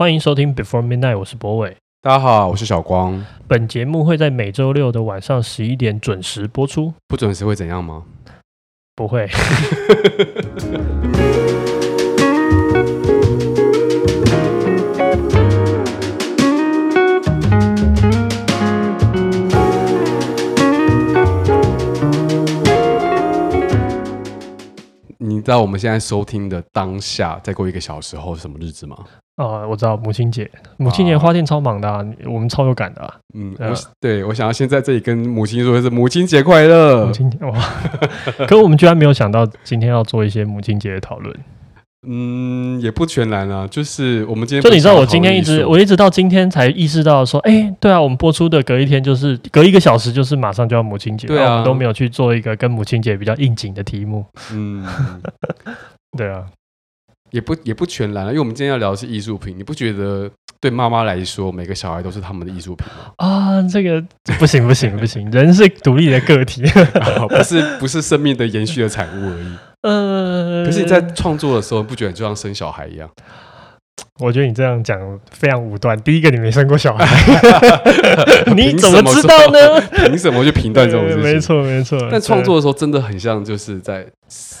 欢迎收听 Before Midnight，我是博伟。大家好，我是小光。本节目会在每周六的晚上十一点准时播出。不准时会怎样吗？不会。你知道我们现在收听的当下，再过一个小时后是什么日子吗？哦，我知道母亲节，母亲节花店超忙的，啊，我们超有感的，啊。嗯，我对我想要先在这里跟母亲说的是母亲节快乐。母亲节哇！可是我们居然没有想到今天要做一些母亲节的讨论。嗯，也不全然啊，就是我们今天就你知道，我今天一直我一直到今天才意识到说，哎，欸，对啊，我们播出的隔一天就是隔一个小时，就是马上就要母亲节，对啊，我们都没有去做一个跟母亲节比较应景的题目。嗯，对啊。也不也不全然了，因为我们今天要聊的是艺术品，你不觉得对妈妈来说，每个小孩都是他们的艺术品吗？啊，这个不行不行不行，人是独立的个体，不是不是生命的延续的产物而已。呃，可是你在创作的时候，不觉得就像生小孩一样？我觉得你这样讲非常武断。第一个，你没生过小孩，你怎么知道呢？凭什么去评断这种事情？没错，没错。但创作的时候，真的很像就是在，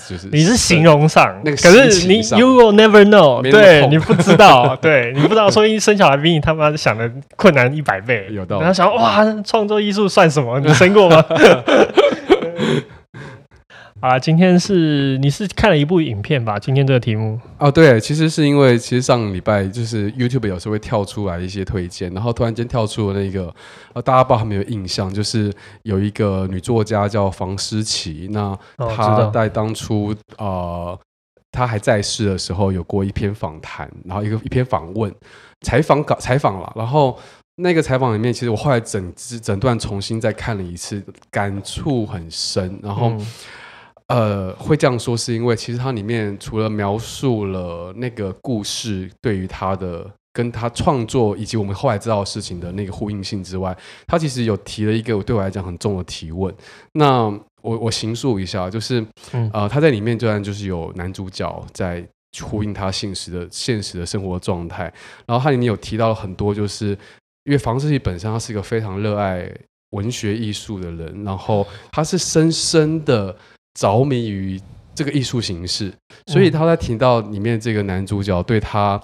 就是你是形容上，那个可是你 you will never know，对，你不知道，对你不知道，说生小孩比你他妈想的困难一百倍。有道理。然后想哇，创作艺术算什么？你生过吗？啊，今天是你是看了一部影片吧？今天这个题目哦，对，其实是因为其实上礼拜就是 YouTube 有时候会跳出来一些推荐，然后突然间跳出了那个，呃，大家不知道有没有印象，就是有一个女作家叫房思琪，那她在当初啊，呃，她还在世的时候有过一篇访谈，然后一个一篇访问采访稿采访了，然后那个采访里面，其实我后来整支整段重新再看了一次，感触很深，然后。呃，会这样说是因为其实它里面除了描述了那个故事对于他的跟他创作以及我们后来知道的事情的那个呼应性之外，他其实有提了一个对我来讲很重的提问。那我我形述一下，就是呃，他在里面居然就是有男主角在呼应他现实的现实的生活状态，然后他里面有提到很多，就是因为房思琪本身他是一个非常热爱文学艺术的人，然后他是深深的。着迷于这个艺术形式，所以他在提到里面这个男主角对他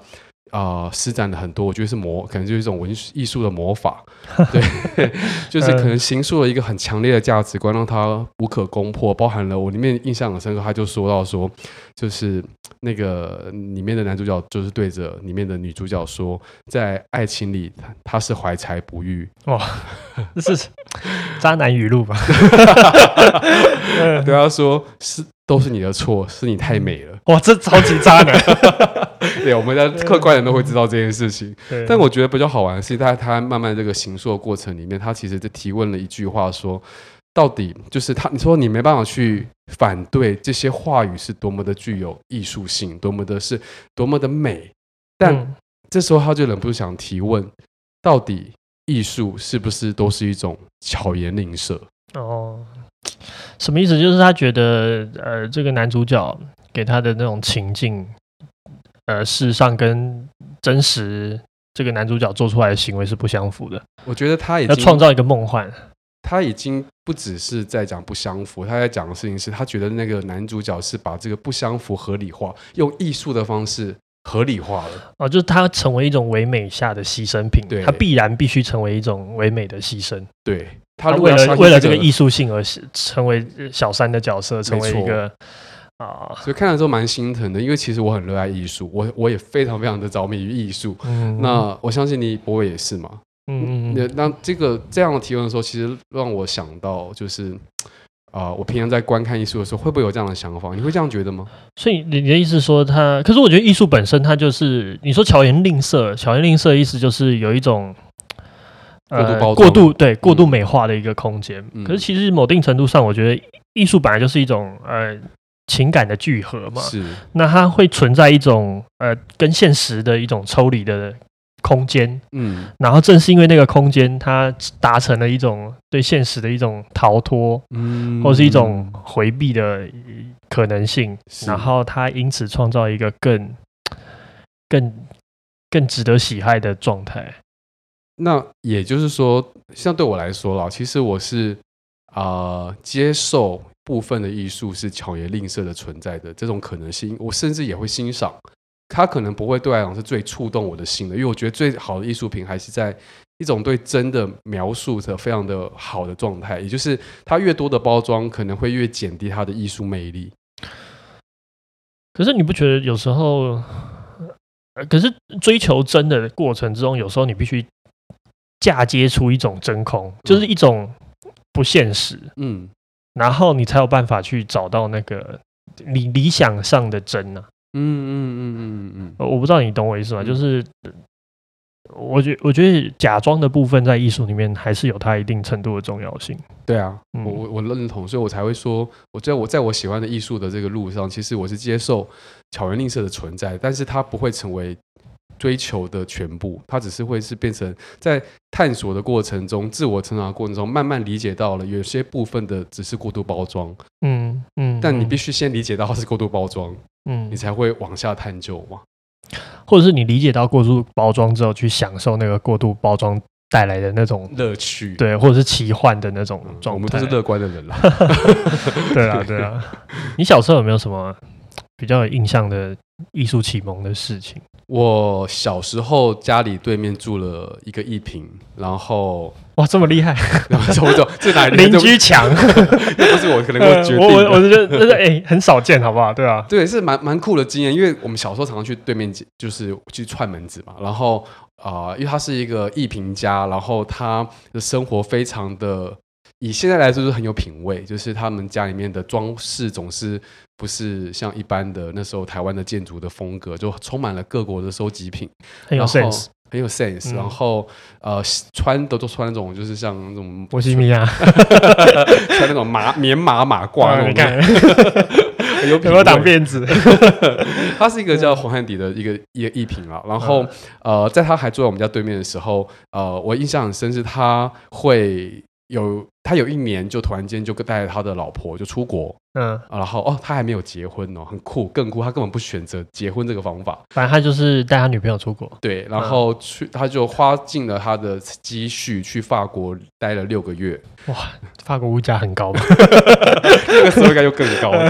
啊、呃、施展了很多，我觉得是魔，可能就是一种文艺术的魔法，对，就是可能形塑了一个很强烈的价值观，让他无可攻破。包含了我里面印象很深刻，他就说到说，就是那个里面的男主角就是对着里面的女主角说，在爱情里他是怀才不遇。哇，这是。渣男语录吧？对他说是都是你的错，是你太美了。哇，这超级渣男。对，我们的客观人都会知道这件事情。但我觉得比较好玩的是，在他慢慢这个行说的过程里面，他其实就提问了一句话：说到底就是他，你说你没办法去反对这些话语是多么的具有艺术性，多么的是多么的美。但这时候他就忍不住想提问：到底？艺术是不是都是一种巧言令色？哦，什么意思？就是他觉得，呃，这个男主角给他的那种情境，呃，事实上跟真实这个男主角做出来的行为是不相符的。我觉得他也要创造一个梦幻，他已经不只是在讲不相符，他在讲的事情是他觉得那个男主角是把这个不相符合理化，用艺术的方式。合理化了。哦，就是它成为一种唯美下的牺牲品，对，他必然必须成为一种唯美的牺牲，对，他为了为了这个艺术性而成为小三的角色，成为一个啊，所以看了之后蛮心疼的，因为其实我很热爱艺术，我我也非常非常的着迷于艺术，嗯，那我相信你博伟也是嘛，嗯嗯，那这个这样的提问的时候，其实让我想到就是。啊、呃，我平常在观看艺术的时候，会不会有这样的想法？你会这样觉得吗？所以你的意思说他，可是我觉得艺术本身它就是你说巧言令色，巧言令色的意思就是有一种过度包装、过度对过度美化的一个空间。嗯、可是其实某定程度上，我觉得艺术本来就是一种呃情感的聚合嘛。是，那它会存在一种呃跟现实的一种抽离的。空间，嗯，然后正是因为那个空间，它达成了一种对现实的一种逃脱，嗯，或是一种回避的可能性，然后它因此创造一个更、更、更值得喜爱的状态。那也就是说，像对我来说啦，其实我是啊、呃、接受部分的艺术是巧言令色的存在的这种可能性，我甚至也会欣赏。它可能不会对我来讲是最触动我的心的，因为我觉得最好的艺术品还是在一种对真的描述的非常的好的状态，也就是它越多的包装可能会越减低它的艺术魅力。可是你不觉得有时候，可是追求真的过程之中，有时候你必须嫁接出一种真空，就是一种不现实，嗯，然后你才有办法去找到那个你理想上的真呢、啊。嗯嗯嗯嗯嗯，我不知道你懂我意思吗？嗯、就是我觉我觉得假装的部分在艺术里面还是有它一定程度的重要性。对啊，嗯、我我我认同，所以我才会说，我在我在我喜欢的艺术的这个路上，其实我是接受巧言令色的存在，但是它不会成为追求的全部，它只是会是变成在探索的过程中、自我成长的过程中，慢慢理解到了有些部分的只是过度包装。嗯嗯，但你必须先理解到它是过度包装。嗯，你才会往下探究嘛，或者是你理解到过度包装之后，去享受那个过度包装带来的那种乐趣，对，或者是奇幻的那种状态。我们都是乐观的人啦，对啊，对啊。你小时候有没有什么比较有印象的艺术启蒙的事情？我小时候家里对面住了一个艺评，然后哇，这么厉害！然后我走，这哪 邻居墙？那不是我可能会决定。我我我觉得哎，很少见，好不好？对啊，对，是蛮蛮酷的经验。因为我们小时候常常去对面，就是去串门子嘛。然后啊、呃，因为他是一个艺评家，然后他的生活非常的。以现在来说，是很有品味，就是他们家里面的装饰总是不是像一般的那时候台湾的建筑的风格，就充满了各国的收集品，很有 sense，很有 sense。然后呃，穿的都穿那种就是像那种波西米亚，穿那种麻棉麻马褂那种，很有没有，挡辫子。他是一个叫黄汉迪的一个一个艺品啊。然后呃，在他还坐在我们家对面的时候，呃，我印象很深是他会。有他有一年就突然间就带着他的老婆就出国，嗯，然后哦，他还没有结婚哦，很酷，更酷，他根本不选择结婚这个方法，反正他就是带他女朋友出国，对，然后去他就花尽了他的积蓄去法国待了六个月，哇，法国物价很高吧？那个时候应该就更高了，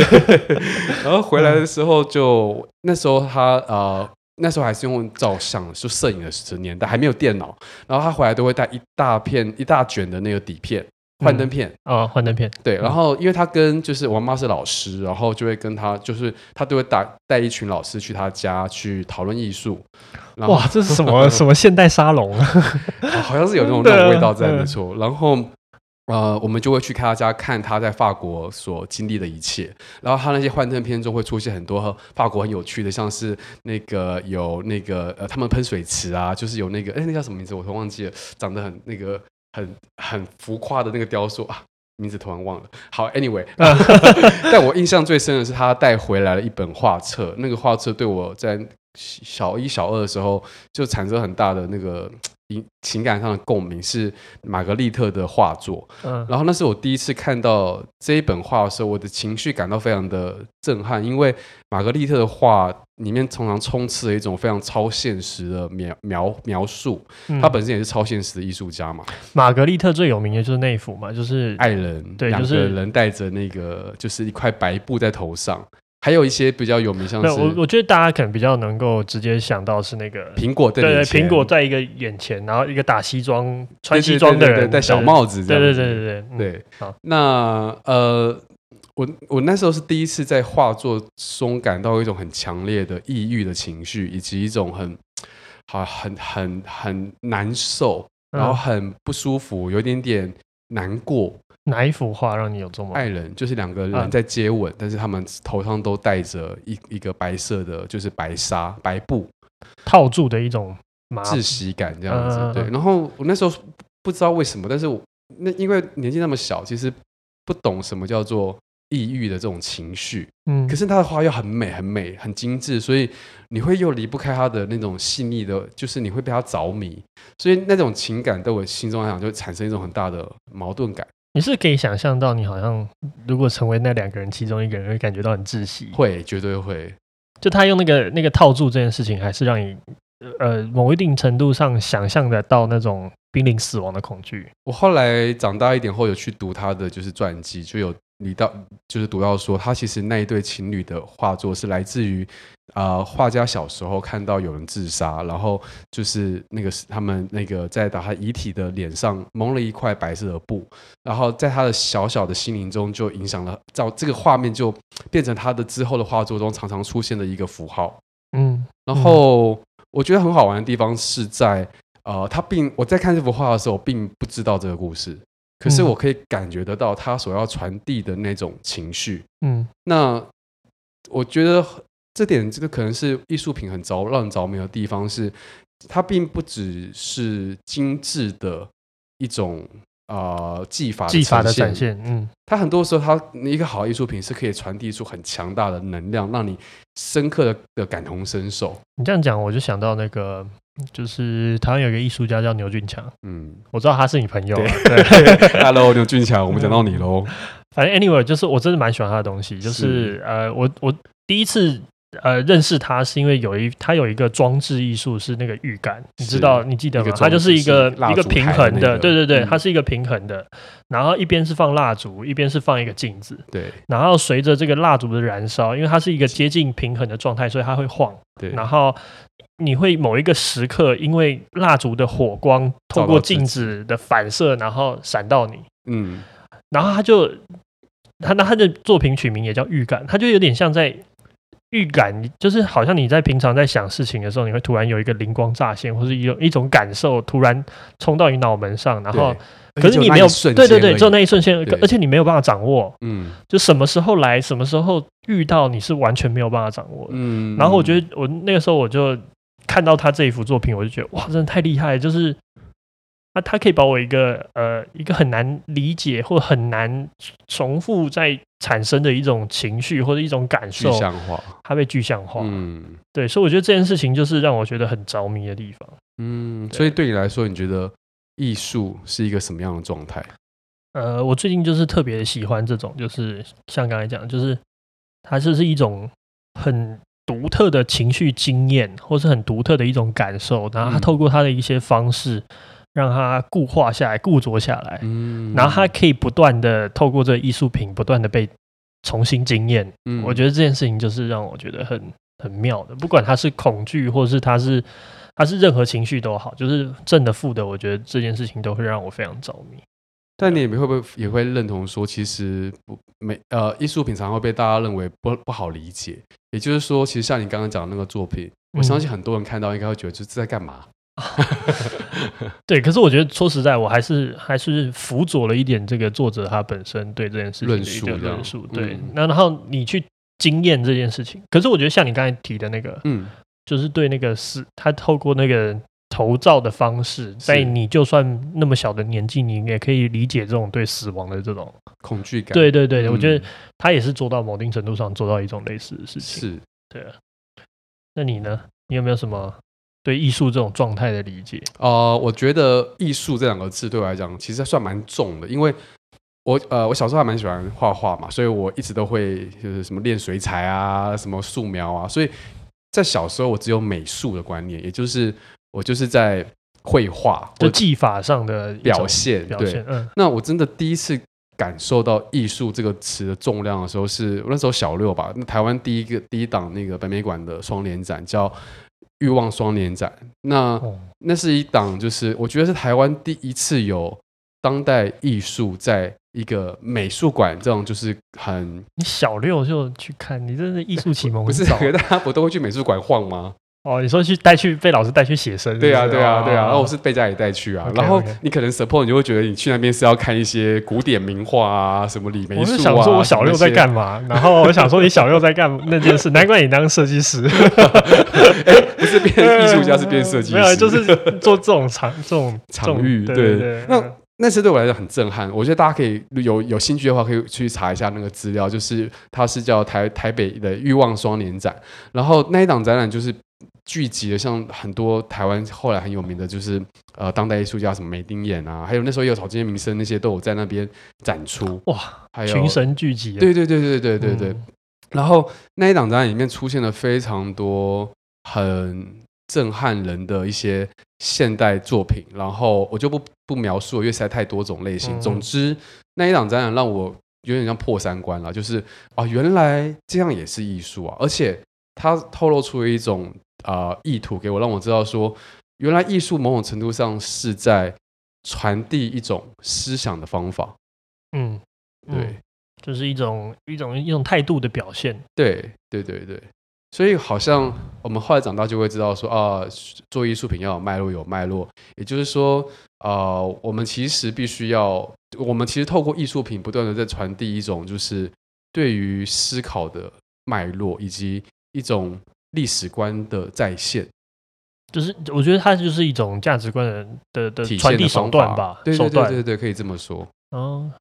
然后回来的时候就那时候他呃。那时候还是用照相，就摄影的十年代，还没有电脑。然后他回来都会带一大片、一大卷的那个底片、幻灯片啊，幻灯片。对，然后因为他跟就是我妈是老师，然后就会跟他，就是他都会带带一群老师去他家去讨论艺术。哇，这是什么 什么现代沙龙啊？好像是有那种那种 味道在，没错。然后。呃，我们就会去他家看他在法国所经历的一切，然后他那些幻灯片中会出现很多法国很有趣的，像是那个有那个呃，他们喷水池啊，就是有那个哎，那叫什么名字？我都忘记了，长得很那个很很浮夸的那个雕塑啊，名字突然忘了。好，anyway，但我印象最深的是他带回来了一本画册，那个画册对我在小一、小二的时候就产生很大的那个。情感上的共鸣是玛格丽特的画作，嗯，然后那是我第一次看到这一本画的时候，我的情绪感到非常的震撼，因为玛格丽特的画里面常常充斥了一种非常超现实的描描描述，他本身也是超现实的艺术家嘛。玛格丽特最有名的就是那一幅嘛，就是爱人，对，就是人带着那个就是一块白布在头上。还有一些比较有名，像是我我觉得大家可能比较能够直接想到是那个苹果对对苹果在一个眼前，然后一个打西装穿西装的人戴小帽子，对对对对对对。好，那呃，我我那时候是第一次在画作中感到一种很强烈的抑郁的情绪，以及一种很好很很很难受，然后很不舒服，有一点点难过。哪一幅画让你有这么爱人？就是两个人在接吻，啊、但是他们头上都戴着一一个白色的，就是白纱白布套住的一种窒息感这样子。啊、对，然后我那时候不知道为什么，但是我那因为年纪那么小，其实不懂什么叫做抑郁的这种情绪。嗯，可是他的画又很美、很美、很精致，所以你会又离不开他的那种细腻的，就是你会被他着迷，所以那种情感在我心中来讲，就产生一种很大的矛盾感。你是可以想象到，你好像如果成为那两个人其中一个人，会感觉到很窒息。会，绝对会。就他用那个那个套住这件事情，还是让你呃某一定程度上想象得到那种濒临死亡的恐惧。我后来长大一点后有去读他的就是传记，就有。你到就是读到说，他其实那一对情侣的画作是来自于呃画家小时候看到有人自杀，然后就是那个他们那个在打他遗体的脸上蒙了一块白色的布，然后在他的小小的心灵中就影响了，照这个画面就变成他的之后的画作中常常出现的一个符号。嗯，然后我觉得很好玩的地方是在呃，他并我在看这幅画的时候，我并不知道这个故事。可是我可以感觉得到他所要传递的那种情绪，嗯，那我觉得这点这个可能是艺术品很着让人着迷的地方是，它并不只是精致的一种啊、呃、技法技法的展现，嗯，它很多时候它一个好艺术品是可以传递出很强大的能量，让你深刻的的感同身受。你这样讲，我就想到那个。就是台湾有一个艺术家叫牛俊强，嗯，我知道他是你朋友，对，Hello 牛俊强，我们讲到你喽。反正 anyway，就是我真的蛮喜欢他的东西，就是，是呃，我我第一次呃认识他是因为有一他有一个装置艺术是那个浴杆，你知道你记得吗？它就是一个一个平衡的，那个、对对对，它是一个平衡的，然后一边是放蜡烛，一边是放一个镜子，对，然后随着这个蜡烛的燃烧，因为它是一个接近平衡的状态，所以它会晃，对，然后。你会某一个时刻，因为蜡烛的火光透过镜子的反射，然后闪到你，嗯，然后他就他那他的作品取名也叫预感，他就有点像在预感，就是好像你在平常在想事情的时候，你会突然有一个灵光乍现，或是有一种感受突然冲到你脑门上，然后可是你没有对对对，只有那一瞬间，而且你没有办法掌握，嗯，就什么时候来，什么时候遇到，你是完全没有办法掌握的，嗯，然后我觉得我那个时候我就。看到他这一幅作品，我就觉得哇，真的太厉害了！就是他，他可以把我一个呃一个很难理解或很难重复在产生的一种情绪或者一种感受，具象化，他被具象化。嗯，对，所以我觉得这件事情就是让我觉得很着迷的地方。嗯，所以对你来说，你觉得艺术是一个什么样的状态？呃，我最近就是特别喜欢这种，就是像刚才讲，就是它就是一种很。独特的情绪经验，或是很独特的一种感受，然后他透过他的一些方式，让他固化下来、固着下来，嗯，然后他可以不断的透过这个艺术品，不断的被重新经验。嗯，我觉得这件事情就是让我觉得很很妙的，不管他是恐惧，或是他是他是任何情绪都好，就是正的负的，我觉得这件事情都会让我非常着迷。但你也会不会也会认同说，其实不没呃艺术品常会被大家认为不不好理解。也就是说，其实像你刚刚讲的那个作品，嗯、我相信很多人看到应该会觉得这是在干嘛？对，可是我觉得说实在，我还是还是辅佐了一点这个作者他本身对这件事情的一个论述。对，那、嗯、然后你去经验这件事情，可是我觉得像你刚才提的那个，嗯，就是对那个是他透过那个。投照的方式，在你就算那么小的年纪，你也可以理解这种对死亡的这种恐惧感。对对对，嗯、我觉得他也是做到某定程度上做到一种类似的事情。是，对啊。那你呢？你有没有什么对艺术这种状态的理解？呃，我觉得艺术这两个字对我来讲其实算蛮重的，因为我呃我小时候还蛮喜欢画画嘛，所以我一直都会就是什么练水彩啊，什么素描啊，所以在小时候我只有美术的观念，也就是。我就是在绘画，就技法上的表现。表现，嗯，那我真的第一次感受到“艺术”这个词的重量的时候，是我那时候小六吧。那台湾第一个第一档那个北美馆的双年展叫“欲望双年展”。那那是一档，就是我觉得是台湾第一次有当代艺术在一个美术馆这种，就是很你小六就去看，你真的艺术启蒙不是？大家不都会去美术馆晃吗？哦，你说去带去被老师带去写生？对啊，对啊，对啊。然后我是被家里带去啊。然后你可能 support，你就会觉得你去那边是要看一些古典名画啊，什么李梅树啊。我是想说我小六在干嘛？然后我想说你小六在干 那件事，难怪你当设计师。不是变 艺术家，是变设计师。没有，就是做这种场这种场域。对，那那次对我来讲很震撼。我觉得大家可以有有兴趣的话，可以去查一下那个资料，就是它是叫台台北的欲望双年展。然后那一档展览就是。聚集了像很多台湾后来很有名的，就是呃当代艺术家，什么梅丁眼啊，还有那时候也有草间弥生那些都有在那边展出哇，还有群神聚集，对对对对对对对。嗯、然后那一档展览里面出现了非常多很震撼人的一些现代作品，然后我就不不描述了，因为实在太多种类型。嗯、总之，那一档展览让我有点像破三观了，就是啊，原来这样也是艺术啊！而且它透露出一种啊、呃、意图给我，让我知道说，原来艺术某种程度上是在传递一种思想的方法。嗯，对，就是一种一种一种态度的表现。对，对，对，对。所以好像我们后来长大就会知道说啊，做艺术品要有脉络，有脉络。也就是说，呃，我们其实必须要，我们其实透过艺术品不断的在传递一种就是对于思考的脉络，以及一种历史观的再现。就是我觉得它就是一种价值观的的的传递手段吧，对对对对对，可以这么说。嗯。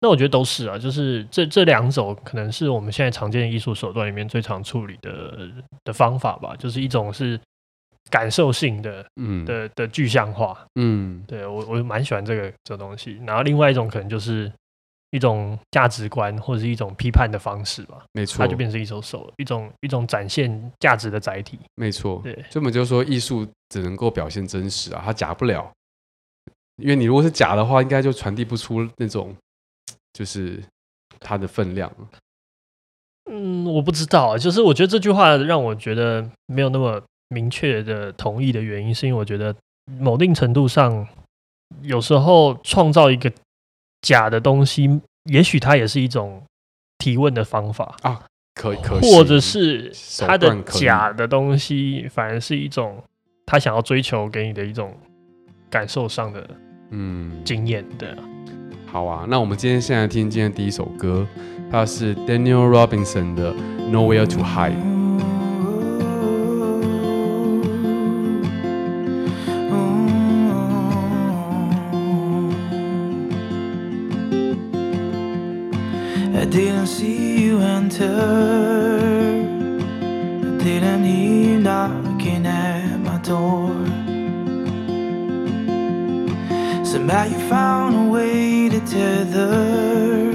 那我觉得都是啊，就是这这两种可能是我们现在常见的艺术手段里面最常处理的的方法吧。就是一种是感受性的，嗯的的具象化，嗯，对我我蛮喜欢这个这个东西。然后另外一种可能就是一种价值观或者是一种批判的方式吧。没错，它就变成一首手，一种一种展现价值的载体。没错，对，所以我们就说艺术只能够表现真实啊，它假不了，因为你如果是假的话，应该就传递不出那种。就是它的分量。嗯，我不知道啊。就是我觉得这句话让我觉得没有那么明确的同意的原因，是因为我觉得某定程度上，有时候创造一个假的东西，也许它也是一种提问的方法啊。可以，可或者是它的假的东西，反而是一种他想要追求给你的一种感受上的嗯经验的。好啊，那我们今天现在听今天第一首歌，它是 Daniel Robinson 的 Nowhere to Hide。I didn't hear you knocking at my door. Somehow you found a way to tether.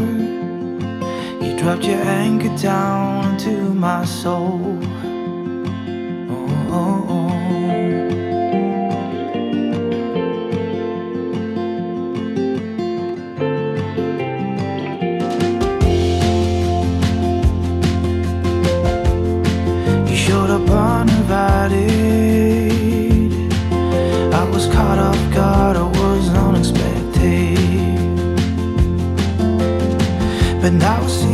You dropped your anchor down to my soul. Oh. oh. now see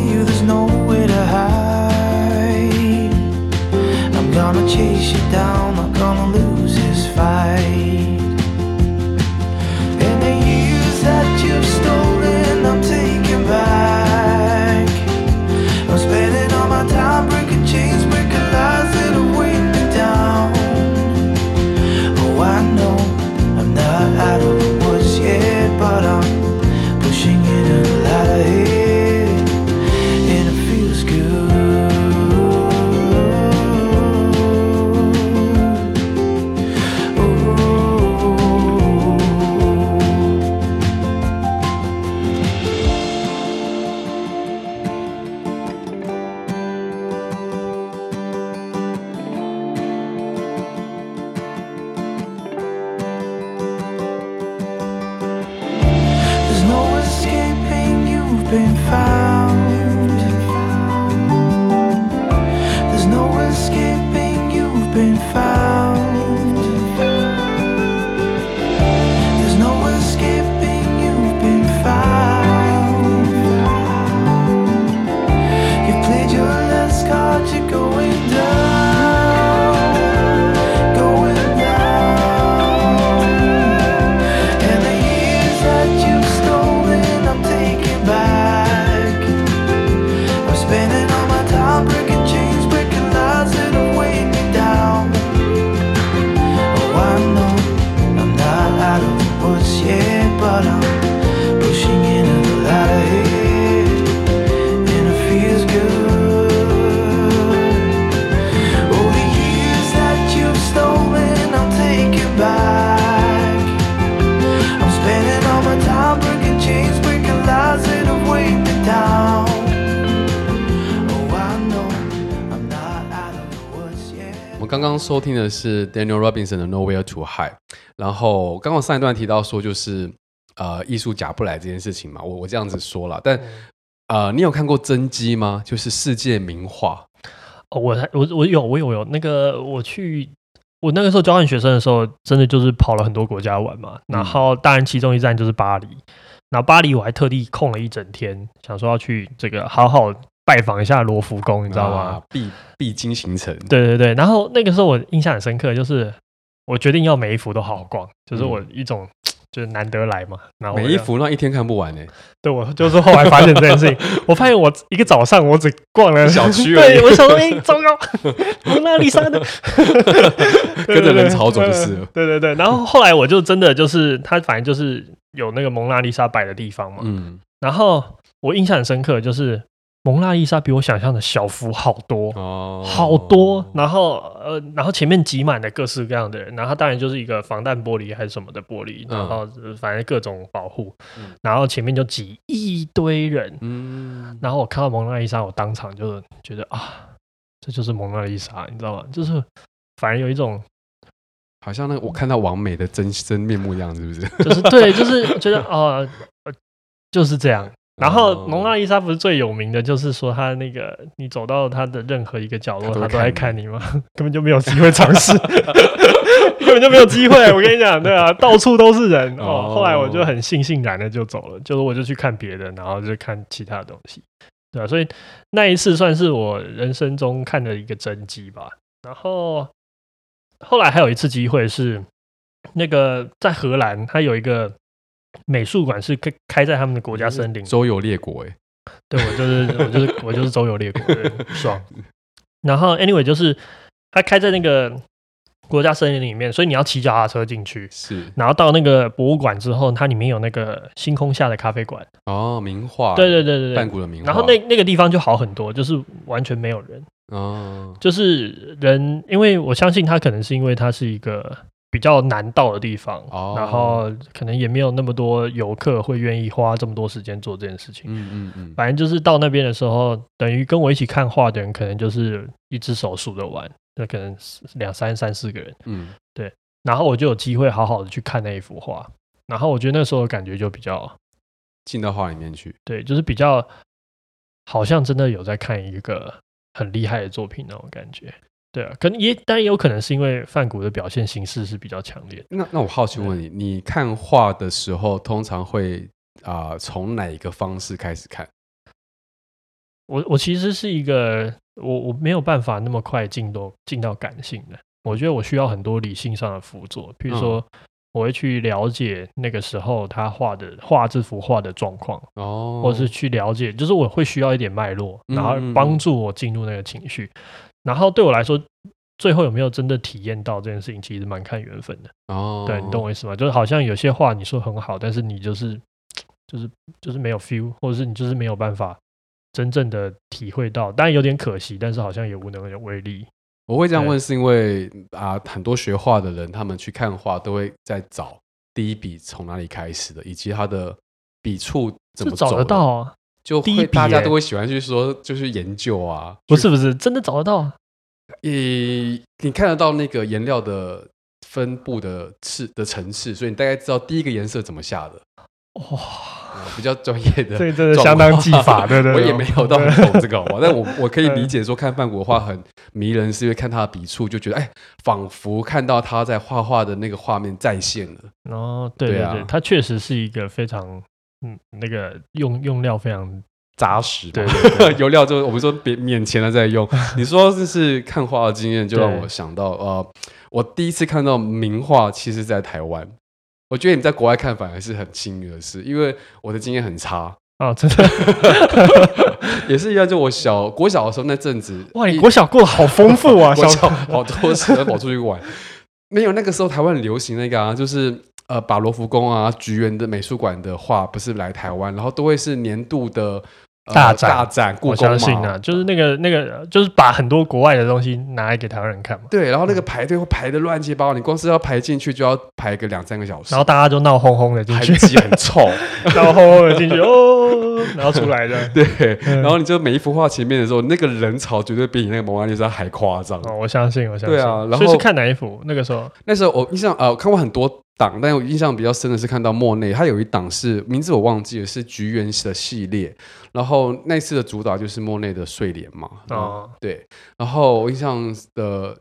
收听的是 Daniel Robinson 的 Nowhere to Hide，然后刚刚上一段提到说就是呃艺术假不来这件事情嘛，我我这样子说了，但呃你有看过真迹吗？就是世界名画。哦，我我我有我有有那个我去我那个时候交换学生的时候，真的就是跑了很多国家玩嘛，然后当然其中一站就是巴黎，然后巴黎我还特地空了一整天，想说要去这个好好。拜访一下罗浮宫，你知道吗？啊、必必经行程。对对对，然后那个时候我印象很深刻，就是我决定要每一幅都好好逛，就是我一种、嗯、就是难得来嘛。然后每一幅那一天看不完呢。对，我就是后来发现这件事情，我发现我一个早上我只逛了小区，对，我想说，哎，糟糕，蒙娜丽莎的，跟着人潮走就是了。对对对，然后后来我就真的就是，他反正就是有那个蒙娜丽莎摆的地方嘛。嗯。然后我印象很深刻，就是。蒙娜丽莎比我想象的小幅好多，哦，好多。然后呃，然后前面挤满了各式各样的人，然后它当然就是一个防弹玻璃还是什么的玻璃，然后反正各种保护。嗯、然后前面就挤一堆人，嗯。然后我看到蒙娜丽莎，我当场就觉得啊，这就是蒙娜丽莎，你知道吗？就是反而有一种好像那个我看到王美的真真面目一样，是不是？就是对，就是觉得啊、呃，就是这样。然后蒙娜丽莎不是最有名的，就是说她那个你走到她的任何一个角落，她都在看你吗？根本就没有机会尝试，根本就没有机会。我跟你讲，对啊，到处都是人哦。后来我就很悻悻然的就走了，就是我就去看别的，然后就看其他的东西，对啊，所以那一次算是我人生中看的一个真机吧。然后后来还有一次机会是那个在荷兰，它有一个。美术馆是开开在他们的国家森林，周游列国哎，对，我就是我就是我就是周游列国，爽。然后 anyway 就是他开在那个国家森林里面，所以你要骑脚踏车进去。是，然后到那个博物馆之后，它里面有那个星空下的咖啡馆哦，名画，对对对对对，梵谷的名画。然后那那个地方就好很多，就是完全没有人哦，就是人，因为我相信他可能是因为他是一个。比较难到的地方，oh. 然后可能也没有那么多游客会愿意花这么多时间做这件事情。嗯嗯嗯，反正就是到那边的时候，等于跟我一起看画的人，可能就是一只手数得完，那可能两三三四个人。嗯，对。然后我就有机会好好的去看那一幅画，然后我觉得那时候的感觉就比较进到画里面去。对，就是比较好像真的有在看一个很厉害的作品那种感觉。对啊，可能也，但也有可能是因为梵谷的表现形式是比较强烈。那那我好奇问你，你看画的时候，通常会啊从哪一个方式开始看？我我其实是一个，我我没有办法那么快进到进到感性的。我觉得我需要很多理性上的辅佐，比如说我会去了解那个时候他画的画这幅画的状况哦，或是去了解，就是我会需要一点脉络，然后帮助我进入那个情绪。然后对我来说，最后有没有真的体验到这件事情，其实蛮看缘分的。哦，对，你懂我意思吗？就是好像有些话你说很好，但是你就是就是就是没有 feel，或者是你就是没有办法真正的体会到，当然有点可惜，但是好像也无能为力。我会这样问，是因为啊，很多学画的人，他们去看画都会在找第一笔从哪里开始的，以及他的笔触怎么找得到啊？就会大家都会喜欢去说，就是研究啊，不是不是，真的找得到啊。你你看得到那个颜料的分布的次的层次，所以你大概知道第一个颜色怎么下的。哇，比较专业的，这真的相当技法，对对。我也没有到很懂这个，好吧？但我 我可以理解说，看梵谷的画很迷人，是因为看他的笔触，就觉得哎，仿佛看到他在画画的那个画面再现了。哦，对对对，他确实是一个非常。嗯，那个用用料非常扎实，对，对，对，油料就我们说别免钱了再用。你说这是看画的经验，就让我想到呃，我第一次看到名画，其实在台湾。我觉得你在国外看反而是很幸运的事，因为我的经验很差啊，真的 也是一样。就我小国小的时候那阵子，哇，你国小过得好丰富啊，国小好多时候跑出去玩。没有那个时候台湾很流行那个啊，就是。呃，把罗浮宫啊、菊园的美术馆的画不是来台湾，然后都会是年度的大展大展，我相信啊，就是那个那个，就是把很多国外的东西拿来给台湾人看嘛。对，然后那个排队会排的乱七八糟，你光是要排进去就要排个两三个小时，然后大家就闹哄哄的进去，很臭，闹哄哄的进去哦，然后出来的。对，然后你就每一幅画前面的时候，那个人潮绝对比你那个蒙娜丽莎还夸张。哦，我相信，我相信。对啊，然后所以是看哪一幅？那个时候，那时候我印象呃，看过很多。档，但我印象比较深的是看到莫内，他有一档是名字我忘记了，是橘园的系列。然后那次的主打就是莫内的睡莲嘛。哦，对。然后我印象的，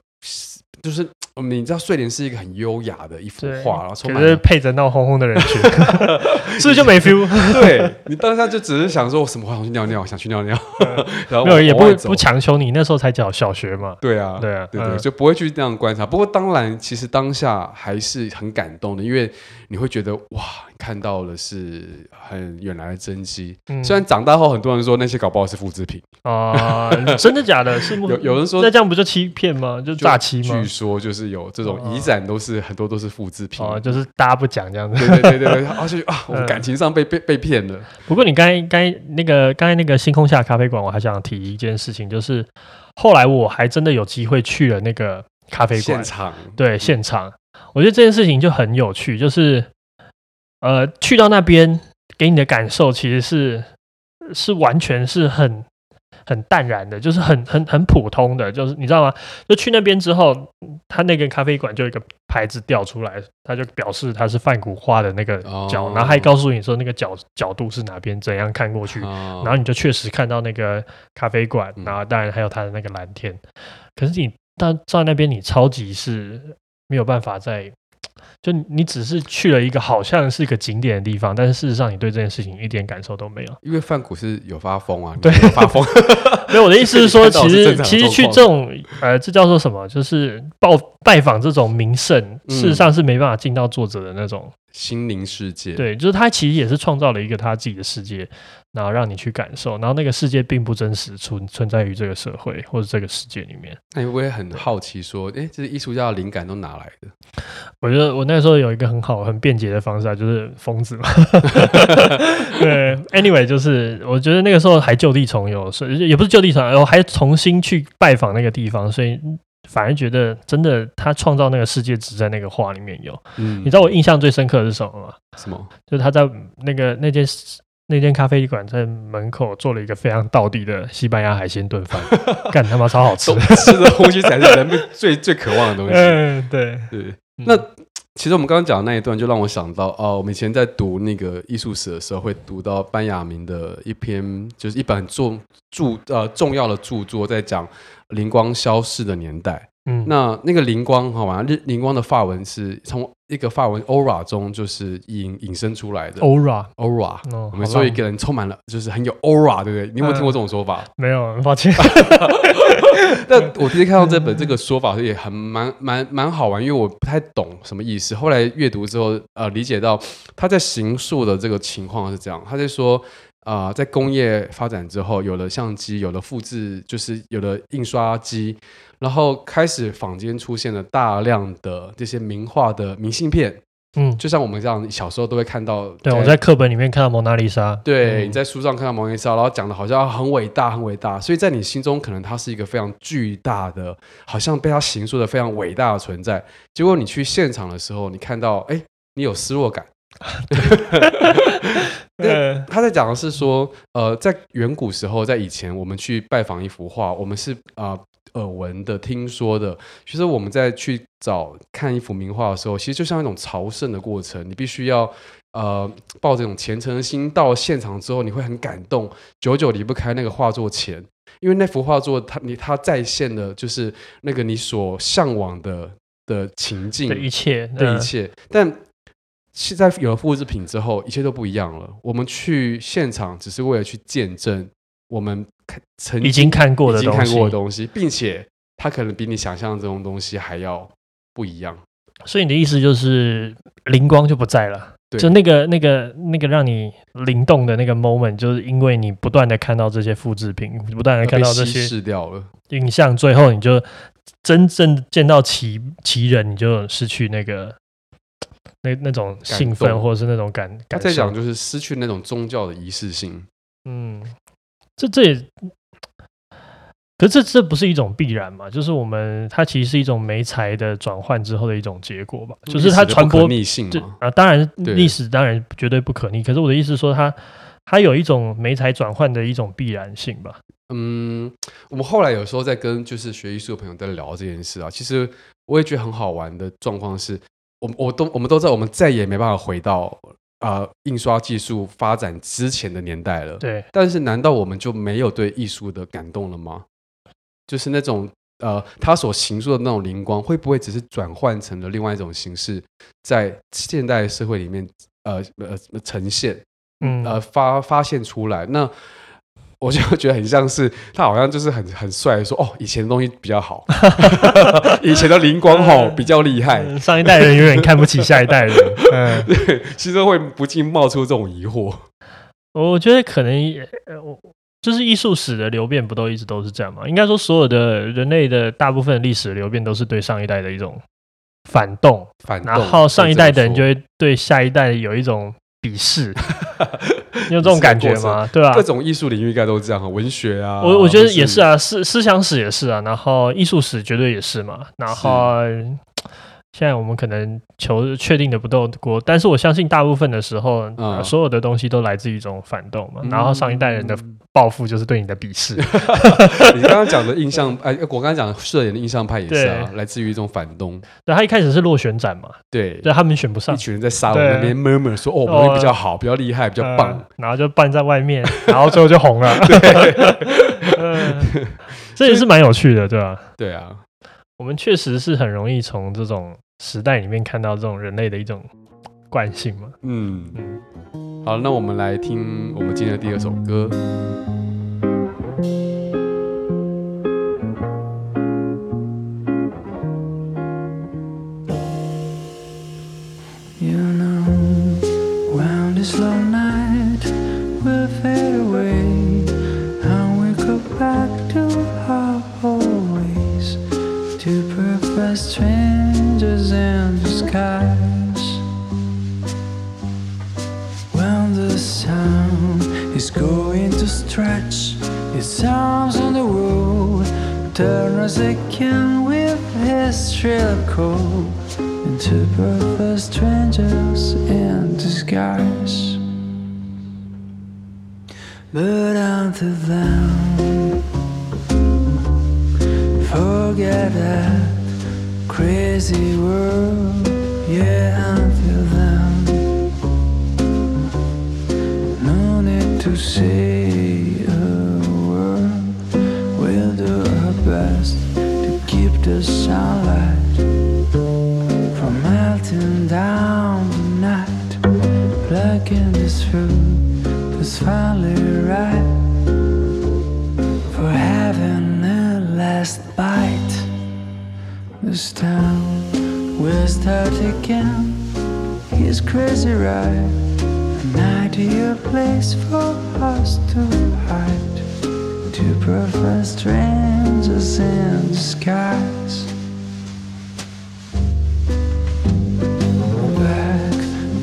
就是。你知道睡莲是一个很优雅的一幅画，然后充满是配着闹哄哄的人群 是不是就没 feel？对，你当下就只是想说，我什么话想去尿尿，想去尿尿，然后没有也不不强求你，那时候才叫小学嘛。对啊，对啊，对对，就不会去这样观察。不过当然，其实当下还是很感动的，因为你会觉得哇，看到的是很远来的真迹。虽然长大后很多人说那些搞不好是复制品啊，真的假的？是有有人说那这样不就欺骗吗？就诈欺吗？据说就是。有这种移展都是很多都是复制品哦，就是大家不讲这样子，对对对 对，而且啊，我们感情上被被被骗了。不过你刚才刚才那个刚才那个星空下咖啡馆，我还想提一件事情，就是后来我还真的有机会去了那个咖啡馆现场，对现场，我觉得这件事情就很有趣，就是呃，去到那边给你的感受其实是是完全是很。很淡然的，就是很很很普通的，就是你知道吗？就去那边之后，他那个咖啡馆就有一个牌子掉出来，他就表示他是梵谷画的那个角，哦、然后还告诉你说那个角角度是哪边，怎样看过去，哦、然后你就确实看到那个咖啡馆，然后当然还有它的那个蓝天。嗯、可是你到在那边，你超级是没有办法在。就你只是去了一个好像是一个景点的地方，但是事实上你对这件事情一点感受都没有。因为范谷是有发疯啊，对，有发疯。没有我的意思是说，其实其实去这种呃，这叫做什么？就是报拜访这种名胜，事实上是没办法进到作者的那种心灵世界。对，就是他其实也是创造了一个他自己的世界。然后让你去感受，然后那个世界并不真实存存在于这个社会或者这个世界里面。那你会不会很好奇说，哎，这些艺术家的灵感都哪来的？我觉得我那个时候有一个很好、很便捷的方式啊，就是疯子嘛。对，anyway，就是我觉得那个时候还就地重游，所以也不是就地重游，我还重新去拜访那个地方，所以反而觉得真的他创造那个世界只在那个画里面有。嗯，你知道我印象最深刻的是什么吗？什么？就是他在那个那件事。那间咖啡馆在门口做了一个非常道地的西班牙海鲜炖饭，干他妈超好吃！吃的东西才是人们最最渴望的东西。嗯，对对。那其实我们刚刚讲的那一段，就让我想到哦，我们以前在读那个艺术史的时候，会读到班雅明的一篇，就是一本重著呃重要的著作，在讲灵光消逝的年代。嗯，那那个灵光好吗，日灵光的发文是从一个发文 aura 中就是引引申出来的 aura aura。我们说一个人充满了，就是很有 aura，对不对？你有没有听过这种说法？没有，抱歉。但我第一次看到这本这个说法，也很蛮蛮蛮好玩，因为我不太懂什么意思。后来阅读之后，呃，理解到他在行述的这个情况是这样，他在说。啊、呃，在工业发展之后，有了相机，有了复制，就是有了印刷机，然后开始坊间出现了大量的这些名画的明信片。嗯，就像我们这样小时候都会看到。对，我在课本里面看到蒙娜丽莎。对，嗯、你在书上看到蒙娜丽莎，然后讲的好像很伟大，很伟大。所以在你心中，可能它是一个非常巨大的，好像被它形塑的非常伟大的存在。结果你去现场的时候，你看到，哎，你有失落感。对，他在讲的是说，呃，在远古时候，在以前，我们去拜访一幅画，我们是啊、呃、耳闻的、听说的。其实我们在去找看一幅名画的时候，其实就像一种朝圣的过程。你必须要呃抱着这种虔诚的心到现场之后，你会很感动，久久离不开那个画作前，因为那幅画作它你它再现的就是那个你所向往的的情境的一切的一切，但。现在有了复制品之后，一切都不一样了。我们去现场只是为了去见证我们曾经已经看过的、已经看过的东西，并且它可能比你想象的这种东西还要不一样。所以你的意思就是灵光就不在了，对就那个那个那个让你灵动的那个 moment，就是因为你不断的看到这些复制品，不断的看到这些稀释掉了影像，最后你就真正见到其其人，你就失去那个。那那种兴奋，或者是那种感感，他在讲就是失去那种宗教的仪式性。嗯，这这也，可是这这不是一种必然嘛？就是我们它其实是一种媒材的转换之后的一种结果吧？就是它传播逆性啊，当然历史当然绝对不可逆。可是我的意思是说，它它有一种媒材转换的一种必然性吧？嗯，我们后来有时候在跟就是学艺术的朋友在聊这件事啊，其实我也觉得很好玩的状况是，我我都我们都知道，我们再也没办法回到。啊、呃，印刷技术发展之前的年代了。对，但是难道我们就没有对艺术的感动了吗？就是那种呃，他所形塑的那种灵光，会不会只是转换成了另外一种形式，在现代社会里面呃呃呈现，嗯呃发发现出来？那。我就觉得很像是他，好像就是很很帅，说哦，以前的东西比较好，以前的灵光吼比较厉害，嗯，上一代人永远看不起下一代人。嗯，对，其实会不禁冒出这种疑惑。我觉得可能，就是艺术史的流变不都一直都是这样吗？应该说，所有的人类的大部分历史的流变都是对上一代的一种反动，反动，然后上一代的人就会对下一代有一种。鄙视，你有这种感觉吗？对吧？各种艺术领域应该都是这样，文学啊，我我觉得也是啊，思思想史也是啊，然后艺术史绝对也是嘛，然后。现在我们可能求确定的不多，但是我相信大部分的时候，嗯、所有的东西都来自于一种反动嘛。嗯、然后上一代人的报复就是对你的鄙视。你刚刚讲的印象，哎，我刚刚讲摄影的印象派也是啊，来自于一种反动。对，他一开始是落选展嘛，对，对他们选不上，一群人在沙龙那边 murmur 说，哦，我们比较好，比较厉害，比较棒，嗯，然后就办在外面，然后最后就红了。这也是蛮有趣的，对吧？对啊，我们确实是很容易从这种。时代里面看到这种人类的一种惯性嘛。嗯嗯，好，那我们来听我们今天的第二首歌。is going to stretch its arms on the road, turn as again can with his shrill call into perfect strangers in disguise. But unto them, forget that crazy world, yeah. say a word. We'll do our best to keep the sunlight from melting down the night. Plugging this room is finally right for having a last bite. This time we'll start again. He's crazy, right? an idea place for us to hide. to profess strangers in disguise. Back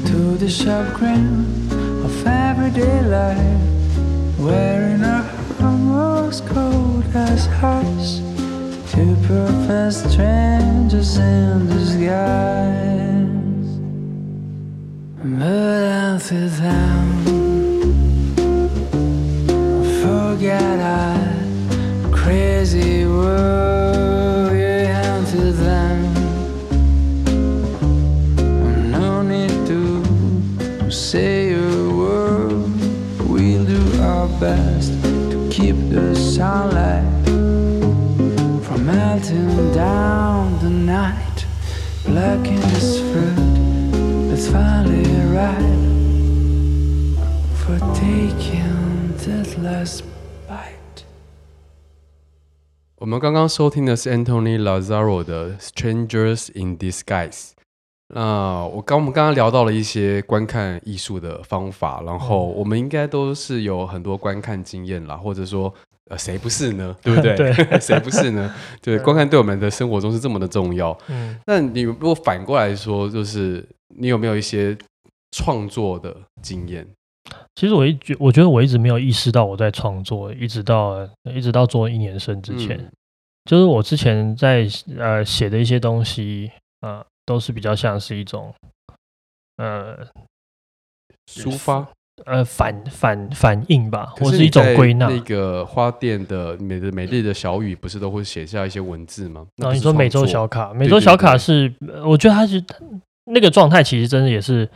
to the sharp grin of everyday life, wearing our almost cold as hearts. to profess strangers in disguise. But I'm forget our crazy world yeah, until then. No need to say a word. We'll do our best to keep the sunlight from melting down the night. Black in this fruit that's finally ripe for taking that last 我们刚刚收听的是 Anthony Lazzaro 的《Strangers in Disguise》。那我刚我们刚刚聊到了一些观看艺术的方法，然后我们应该都是有很多观看经验啦，或者说呃 谁不是呢？对不对？对谁不是呢？对，观看对我们的生活中是这么的重要。嗯，那你如果反过来说，就是你有没有一些创作的经验？其实我一觉，我觉得我一直没有意识到我在创作，一直到一直到做一年生之前，嗯、就是我之前在呃写的一些东西啊、呃，都是比较像是一种呃抒发。呃，反反反应吧，或是一种归纳。那个花店的每的每日的小雨，不是都会写下一些文字吗？然后你说每周小卡，每周小卡是，对对对，我觉得他是那个状态，其实真的也是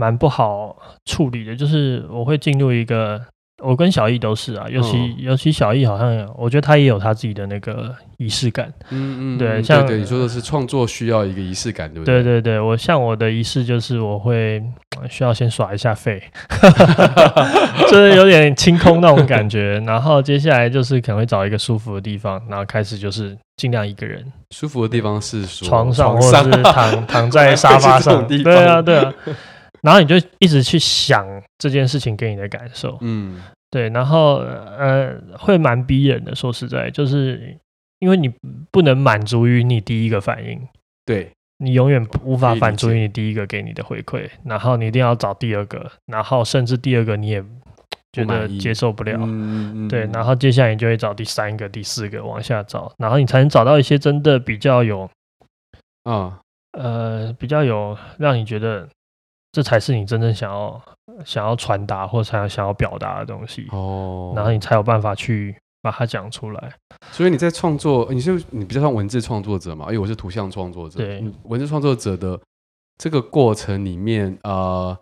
蛮不好处理的，就是我会进入一个。我跟小易都是啊，尤其、嗯、尤其小易好像，我觉得他也有他自己的那个仪式感。嗯嗯，对，像对对，你说的是创作需要一个仪式感，对不对？对对对，我像我的仪式就是我会需要先耍一下废，就是有点清空那种感觉，然后接下来就是可能会找一个舒服的地方，然后开始就是尽量一个人。舒服的地方是床上，或者是躺躺在沙发上。对啊，对啊。然后你就一直去想这件事情给你的感受，嗯，对，然后呃会蛮逼人的，说实在，就是因为你不能满足于你第一个反应，对，你永远无法满足于你第一个给你的回馈，然后你一定要找第二个，然后甚至第二个你也觉得接受不了，嗯，对，然后接下来你就会找第三个、第四个往下找，然后你才能找到一些真的比较有，啊，呃，比较有让你觉得。这才是你真正想要想要传达或者想要表达的东西哦，然后你才有办法去把它讲出来。所以你在创作，你是你比较像文字创作者嘛？因为我是图像创作者。对，文字创作者的这个过程里面，呃，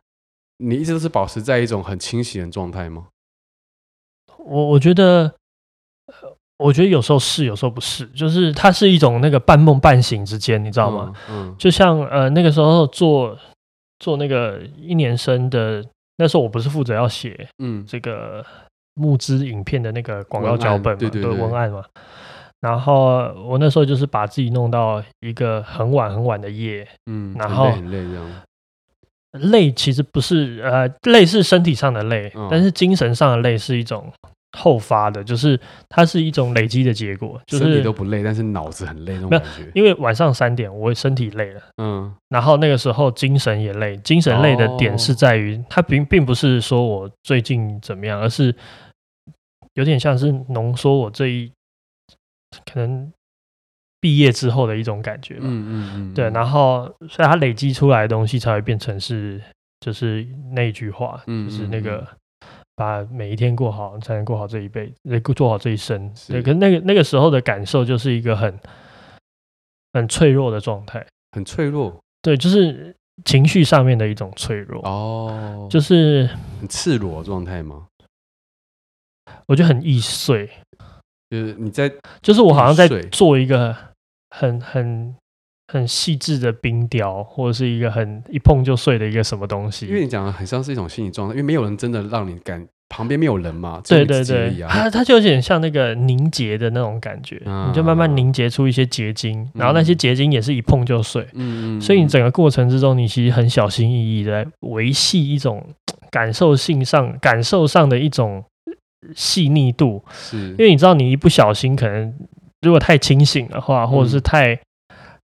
你一直都是保持在一种很清醒的状态吗？我我觉得，我觉得有时候是，有时候不是，就是它是一种那个半梦半醒之间，你知道吗？嗯，嗯就像呃那个时候做。做那个一年生的那时候，我不是负责要写嗯这个募资影片的那个广告脚本嘛，对对对，文案嘛。然后我那时候就是把自己弄到一个很晚很晚的夜，嗯，然后很累，这样。累其实不是呃累是身体上的累，嗯，但是精神上的累是一种。后发的，就是它是一种累积的结果，就是身体都不累，但是脑子很累那种感觉。因为晚上三点，我身体累了，嗯，然后那个时候精神也累，精神累的点是在于，它并并不是说我最近怎么样，而是有点像是浓缩我这一可能毕业之后的一种感觉，嗯嗯嗯，对，然后所以它累积出来的东西才会变成是，就是那句话，就是那个。把每一天过好，才能过好这一辈子，过好这一生。对，可是那个那个时候的感受，就是一个很很脆弱的状态，很脆弱。对，就是情绪上面的一种脆弱。哦，就是很赤裸的状态吗？我觉得很易碎。就是你在，就是我好像在做一个很很。很细致的冰雕，或者是一个很一碰就碎的一个什么东西。因为你讲的很像是一种心理状态，因为没有人真的让你感旁边没有人嘛。对对对，它它就有点像那个凝结的那种感觉，嗯、你就慢慢凝结出一些结晶，嗯、然后那些结晶也是一碰就碎。嗯，所以你整个过程之中，你其实很小心翼翼的维系一种感受性上感受上的一种细腻度。是，因为你知道，你一不小心，可能如果太清醒的话，或者是太。嗯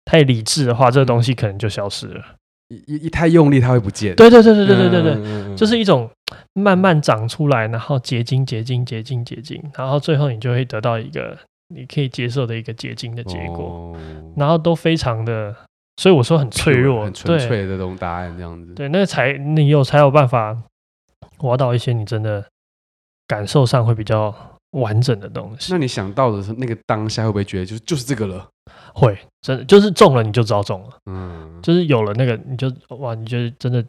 太理智的话，这个东西可能就消失了。一一一太用力，它会不见。对对对对对对对对，嗯、就是一种慢慢长出来，然后结晶结晶结晶结晶，然后最后你就会得到一个你可以接受的一个结晶的结果。哦、然后都非常的，所以我说很脆弱，很纯粹的这种答案这样子。对，那才你有才有办法挖到一些你真的感受上会比较完整的东西。那你想到的是那个当下会不会觉得就是就是这个了？会，真的就是中了你就知道中了，嗯，就是有了那个你就哇，你就真的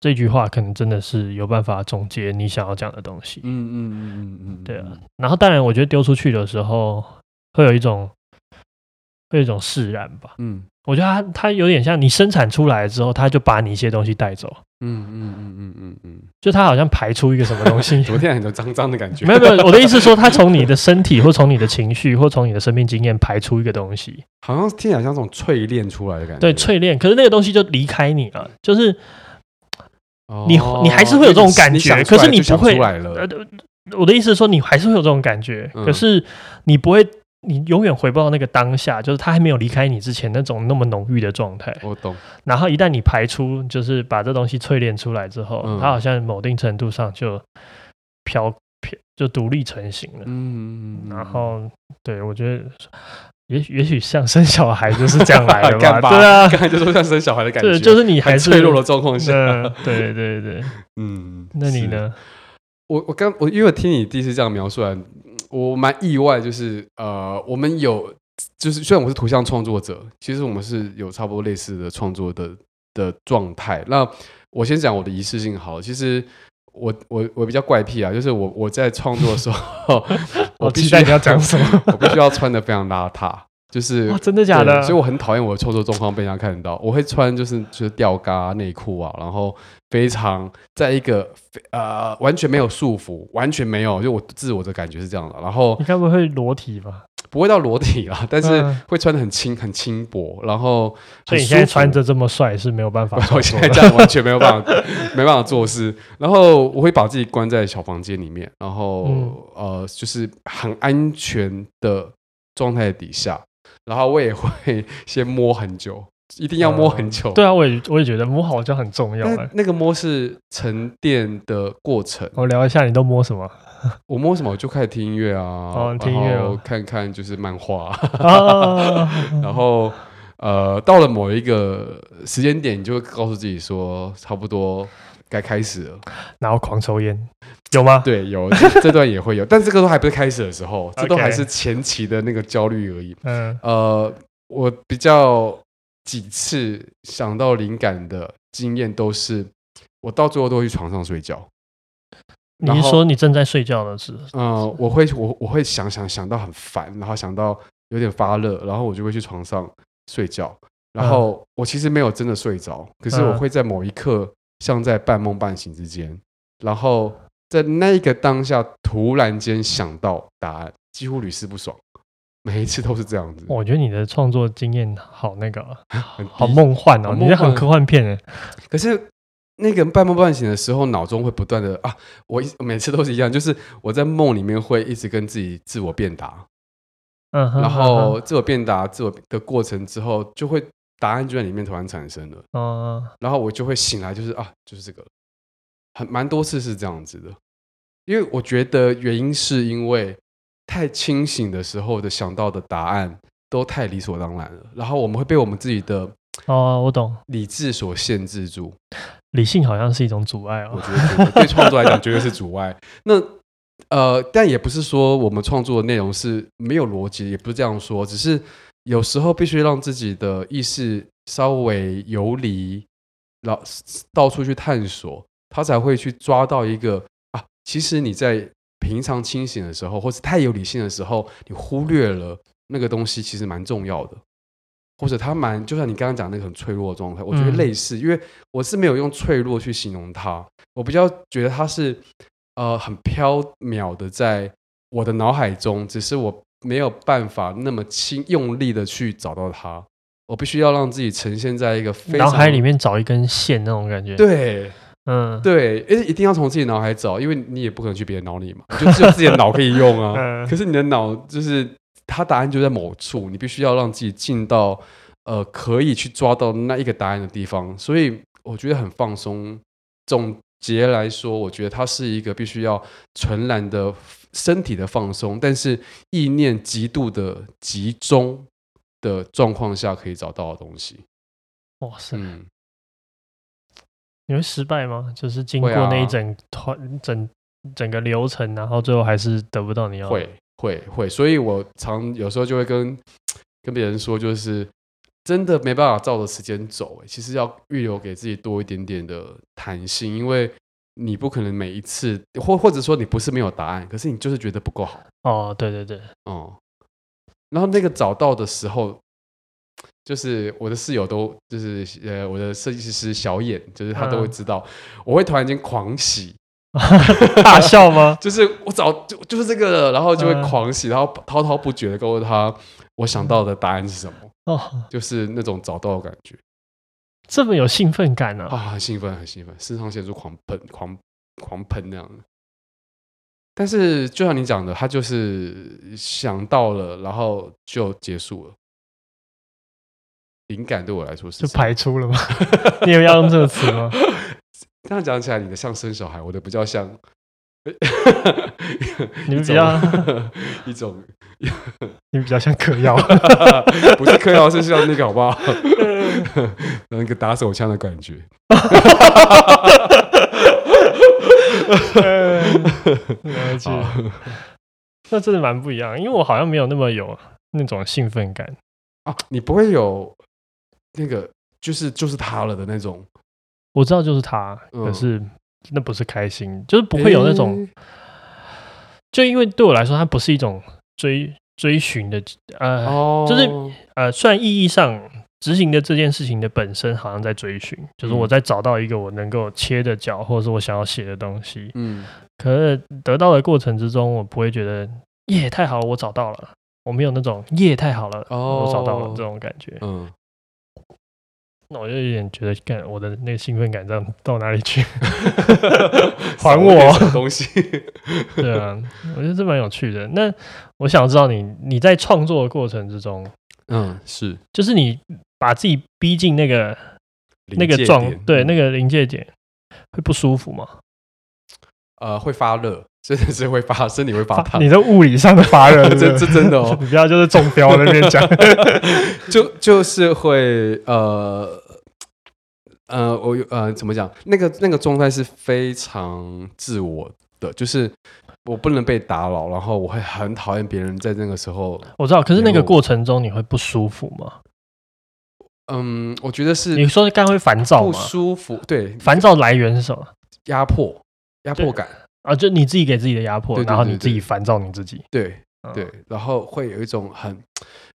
这句话可能真的是有办法总结你想要讲的东西，嗯嗯嗯嗯嗯，对啊。然后当然，我觉得丢出去的时候会有一种会有一种释然吧，嗯。我觉得它它有点像你生产出来之后，它就把你一些东西带走。嗯嗯嗯嗯嗯嗯，就他好像排出一个什么东西。昨天很多脏脏的感觉。没有没有，我的意思是说，他从你的身体或从你的情绪或从你的生命经验排出一个东西，好像听起来像这种淬炼出来的感觉。对，淬炼。可是那个东西就离开你了，就是你你还是会有这种感觉，可是你不会。我的意思是说，你还是会有这种感觉，可是你不会你永远回不到那个当下，就是他还没有离开你之前那种那么浓郁的状态。我懂。然后一旦你排出，就是把这东西淬炼出来之后，嗯、它好像某定程度上就飘飘就独立成型了。嗯，然后对我觉得，也也许像生小孩就是这样来的吧？对啊，刚才就说像生小孩的感觉，对，就是你还是脆弱的状况下。对对对，嗯，那你呢？我我刚我因为我听你第一次这样描述完。我蛮意外，就是呃，我们有，就是虽然我是图像创作者，其实我们是有差不多类似的创作的的状态。那我先讲我的仪式性好了，其实我我我比较怪癖啊，就是我我在创作的时候，我必须要讲什么，我必须要穿的非常邋遢。就是真的假的？所以我很讨厌我的创作状况被人家看到。我会穿就是就是吊嘎内裤啊，然后非常在一个呃完全没有束缚，完全没有就我自我的感觉是这样的。然后你该不会裸体吧？不会到裸体啦，但是会穿的很轻很轻薄。然后所以你现在穿着这么帅是没有办法，我现在这样完全没有办法没办法做事。然后我会把自己关在小房间里面，然后、嗯、呃就是很安全的状态底下。然后我也会先摸很久，一定要摸很久。嗯、对啊，我也我也觉得摸好像很重要。那那个摸是沉淀的过程。我聊一下，你都摸什么？我摸什么？我就开始听音乐啊，哦、听音乐、哦，然后看看就是漫画。哦、然后呃，到了某一个时间点，你就会告诉自己说，差不多该开始了。然后狂抽烟。有吗？对，有这段也会有，但这个都还不是开始的时候，这都还是前期的那个焦虑而已。嗯，呃，我比较几次想到灵感的经验，都是我到最后都会去床上睡觉。你是说你正在睡觉的时候？嗯，我会我我会想想想到很烦，然后想到有点发热，然后我就会去床上睡觉。然后我其实没有真的睡着，可是我会在某一刻，像在半梦半醒之间，然后。在那个当下，突然间想到答案，几乎屡试不爽，每一次都是这样子。我觉得你的创作经验好那个，好梦幻哦，你是很科幻片哎。可是那个半梦半醒的时候，脑中会不断的啊，我每次都是一样，就是我在梦里面会一直跟自己自我辩答，嗯，然后自我辩答自我的过程之后，就会答案就在里面突然产生了，嗯，然后我就会醒来，就是啊，就是这个。很蛮多次是这样子的，因为我觉得原因是因为太清醒的时候的想到的答案都太理所当然了，然后我们会被我们自己的哦，我懂理智所限制住，理性好像是一种阻碍哦，我觉得对创作来讲绝对是阻碍。那呃，但也不是说我们创作的内容是没有逻辑，也不是这样说，只是有时候必须让自己的意识稍微游离，然后到处去探索。他才会去抓到一个啊，其实你在平常清醒的时候，或是太有理性的时候，你忽略了那个东西，其实蛮重要的，或者它蛮，就像你刚刚讲那个很脆弱的状态，我觉得类似，因为我是没有用脆弱去形容它，我比较觉得它是呃很飘渺的，在我的脑海中，只是我没有办法那么轻用力的去找到它，我必须要让自己呈现在一个非常脑海里面找一根线那种感觉，对。嗯，对，诶，一定要从自己脑海找，因为你也不可能去别人脑里嘛，就只有自己的脑可以用啊。嗯、可是你的脑就是它答案就在某处，你必须要让自己进到呃可以去抓到那一个答案的地方。所以我觉得很放松。总结来说，我觉得它是一个必须要纯然的身体的放松，但是意念极度的集中的状况下可以找到的东西。哇塞！嗯你会失败吗？就是经过那一整团、啊、整整个流程，然后最后还是得不到你要的。会会会，所以我常有时候就会跟跟别人说，就是真的没办法照着时间走。其实要预留给自己多一点点的弹性，因为你不可能每一次，或或者说你不是没有答案，可是你就是觉得不够好。哦，对对对，哦、嗯。然后那个找到的时候。就是我的室友都就是呃，我的设计师小眼，就是他都会知道，嗯、我会突然间狂喜，大笑吗？就是我找就就是这个了，然后就会狂喜，然后滔滔不绝的告诉他我想到的答案是什么，哦，就是那种找到的感觉，这么有兴奋感呢？啊，很兴奋，很兴奋，肾上腺素狂喷，狂狂喷那样。的。但是就像你讲的，他就是想到了，然后就结束了。灵感对我来说是就排出了吗？你有要用这个词吗？这样讲起来，你的像生小孩，我的比较像。你们比较 一种，你们比较像嗑药，不是嗑药，是像那个好不好？那个打手枪的感觉。那真的蛮不一样，因为我好像没有那么有那种兴奋感啊。你不会有那个，就是就是他了的那种。我知道就是他，可是。那不是开心，就是不会有那种，欸、就因为对我来说，它不是一种追追寻的，呃，哦、就是呃，虽然意义上执行的这件事情的本身好像在追寻，就是我在找到一个我能够切的角，或者是我想要写的东西，嗯，可是得到的过程之中，我不会觉得耶太好了，我找到了，我没有那种耶太好了，哦、我找到了这种感觉，嗯。那我就有点觉得，干我的那个兴奋感这样到哪里去？还我东西？对啊，我觉得这蛮有趣的。那我想知道你你在创作的过程之中，嗯，是，就是你把自己逼进那个那个状，对，那个临界点，会不舒服吗？呃，会发热，真的是会发，身体会发烫。你的物理上的发热，这这真的哦，你不要就是中标那边讲，就就是会呃呃，我呃怎么讲？那个那个状态是非常自我的，就是我不能被打扰，然后我会很讨厌别人在那个时候。我知道，可是那个过程中你会不舒服吗？嗯，我觉得是。你说刚刚会烦躁吗？不舒服，对，烦躁来源是什么？压迫。压迫感啊，就你自己给自己的压迫，对对对对，然后你自己烦躁你自己，对对，然后会有一种很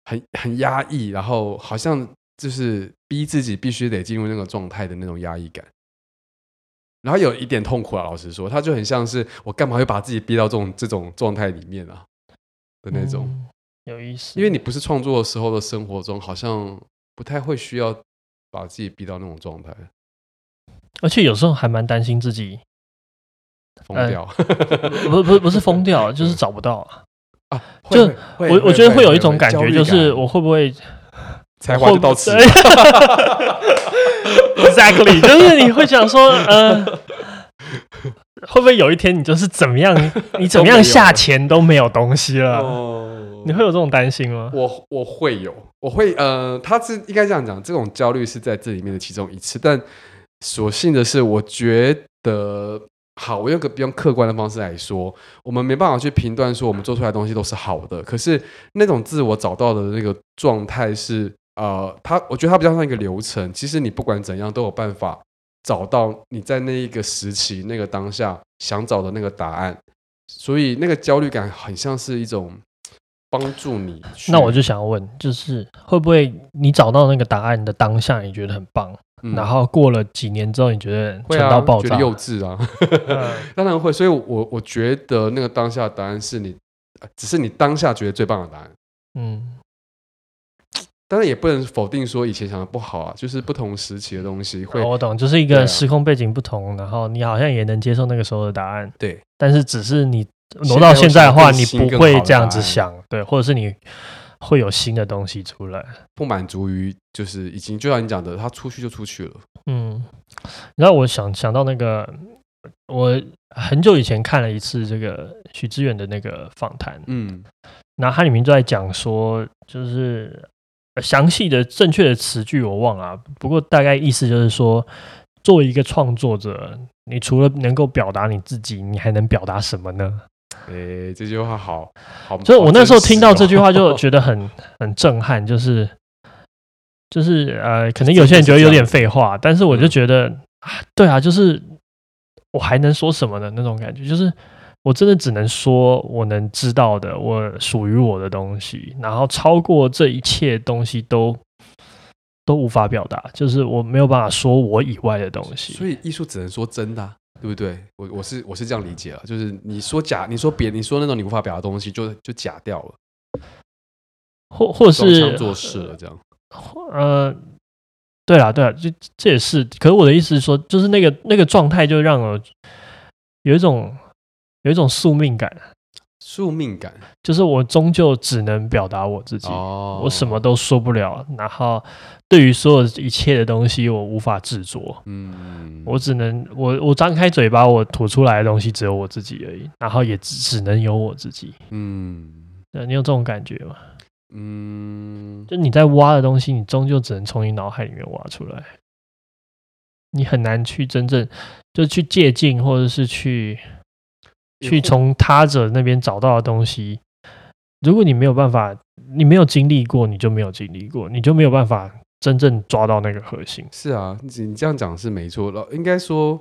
很很压抑，然后好像就是逼自己必须得进入那个状态的那种压抑感，然后有一点痛苦啊。老实说，他就很像是我干嘛会把自己逼到这种这种状态里面啊的那种，嗯，有意思。因为你不是创作的时候的生活中，好像不太会需要把自己逼到那种状态，而且有时候还蛮担心自己。疯掉，不不不是疯掉，就是找不到啊！就我我觉得会有一种感觉，就是我会不会才华就到此？Exactly，就是你会想说，呃，会不会有一天你就是怎么样，你怎么样下钱都没有东西了？你会有这种担心吗？我我会有，我会呃，他是应该这样讲，这种焦虑是在这里面的其中一次，但所幸的是，我觉得。好，我用个比较客观的方式来说，我们没办法去评断说我们做出来东西都是好的。可是那种自我找到的那个状态是，呃，它我觉得它比较像一个流程。其实你不管怎样都有办法找到你在那一个时期、那个当下想找的那个答案。所以那个焦虑感很像是一种帮助你。那我就想问，就是会不会你找到那个答案的当下，你觉得很棒？嗯、然后过了几年之后，你觉得蠢到爆炸，觉得幼稚啊？当然会。所以我，我我觉得那个当下的答案是你，只是你当下觉得最棒的答案。嗯，当然也不能否定说以前想的不好啊，就是不同时期的东西会。哦、我懂，就是一个时空背景不同，啊、然后你好像也能接受那个时候的答案。对，但是只是你挪到现在的话，你不会这样子想，对，或者是你。会有新的东西出来，不满足于就是已经就像你讲的，他出去就出去了。嗯，然后我想想到那个，我很久以前看了一次这个许志远的那个访谈，嗯，然后他里面就在讲说，就是详细的正确的词句我忘了，不过大概意思就是说，作为一个创作者，你除了能够表达你自己，你还能表达什么呢？哎、欸，这句话好好，所以我那时候听到这句话就觉得很 很震撼，就是就是呃，可能有些人觉得有点废话，但是我就觉得、嗯、对啊，就是我还能说什么呢？那种感觉，就是我真的只能说我能知道的，我属于我的东西，然后超过这一切东西都都无法表达，就是我没有办法说我以外的东西，所以艺术只能说真的、啊。对不对？我我是我是这样理解了，就是你说假，你说别，你说那种你无法表达的东西就，就就假掉了，或或是做事了这样。呃，对啦，对啦，这这也是。可是我的意思是说，就是那个那个状态，就让我有一种有一种宿命感。宿命感就是我终究只能表达我自己，哦、我什么都说不了。然后对于所有一切的东西，我无法制作。嗯，我只能我我张开嘴巴，我吐出来的东西只有我自己而已。然后也只只能有我自己。嗯，你有这种感觉吗？嗯，就你在挖的东西，你终究只能从你脑海里面挖出来。你很难去真正就去借鉴，或者是去。去从他者那边找到的东西，如果你没有办法，你没有经历过，你就没有经历过，你就没有办法真正抓到那个核心。是啊，你你这样讲是没错的。应该说，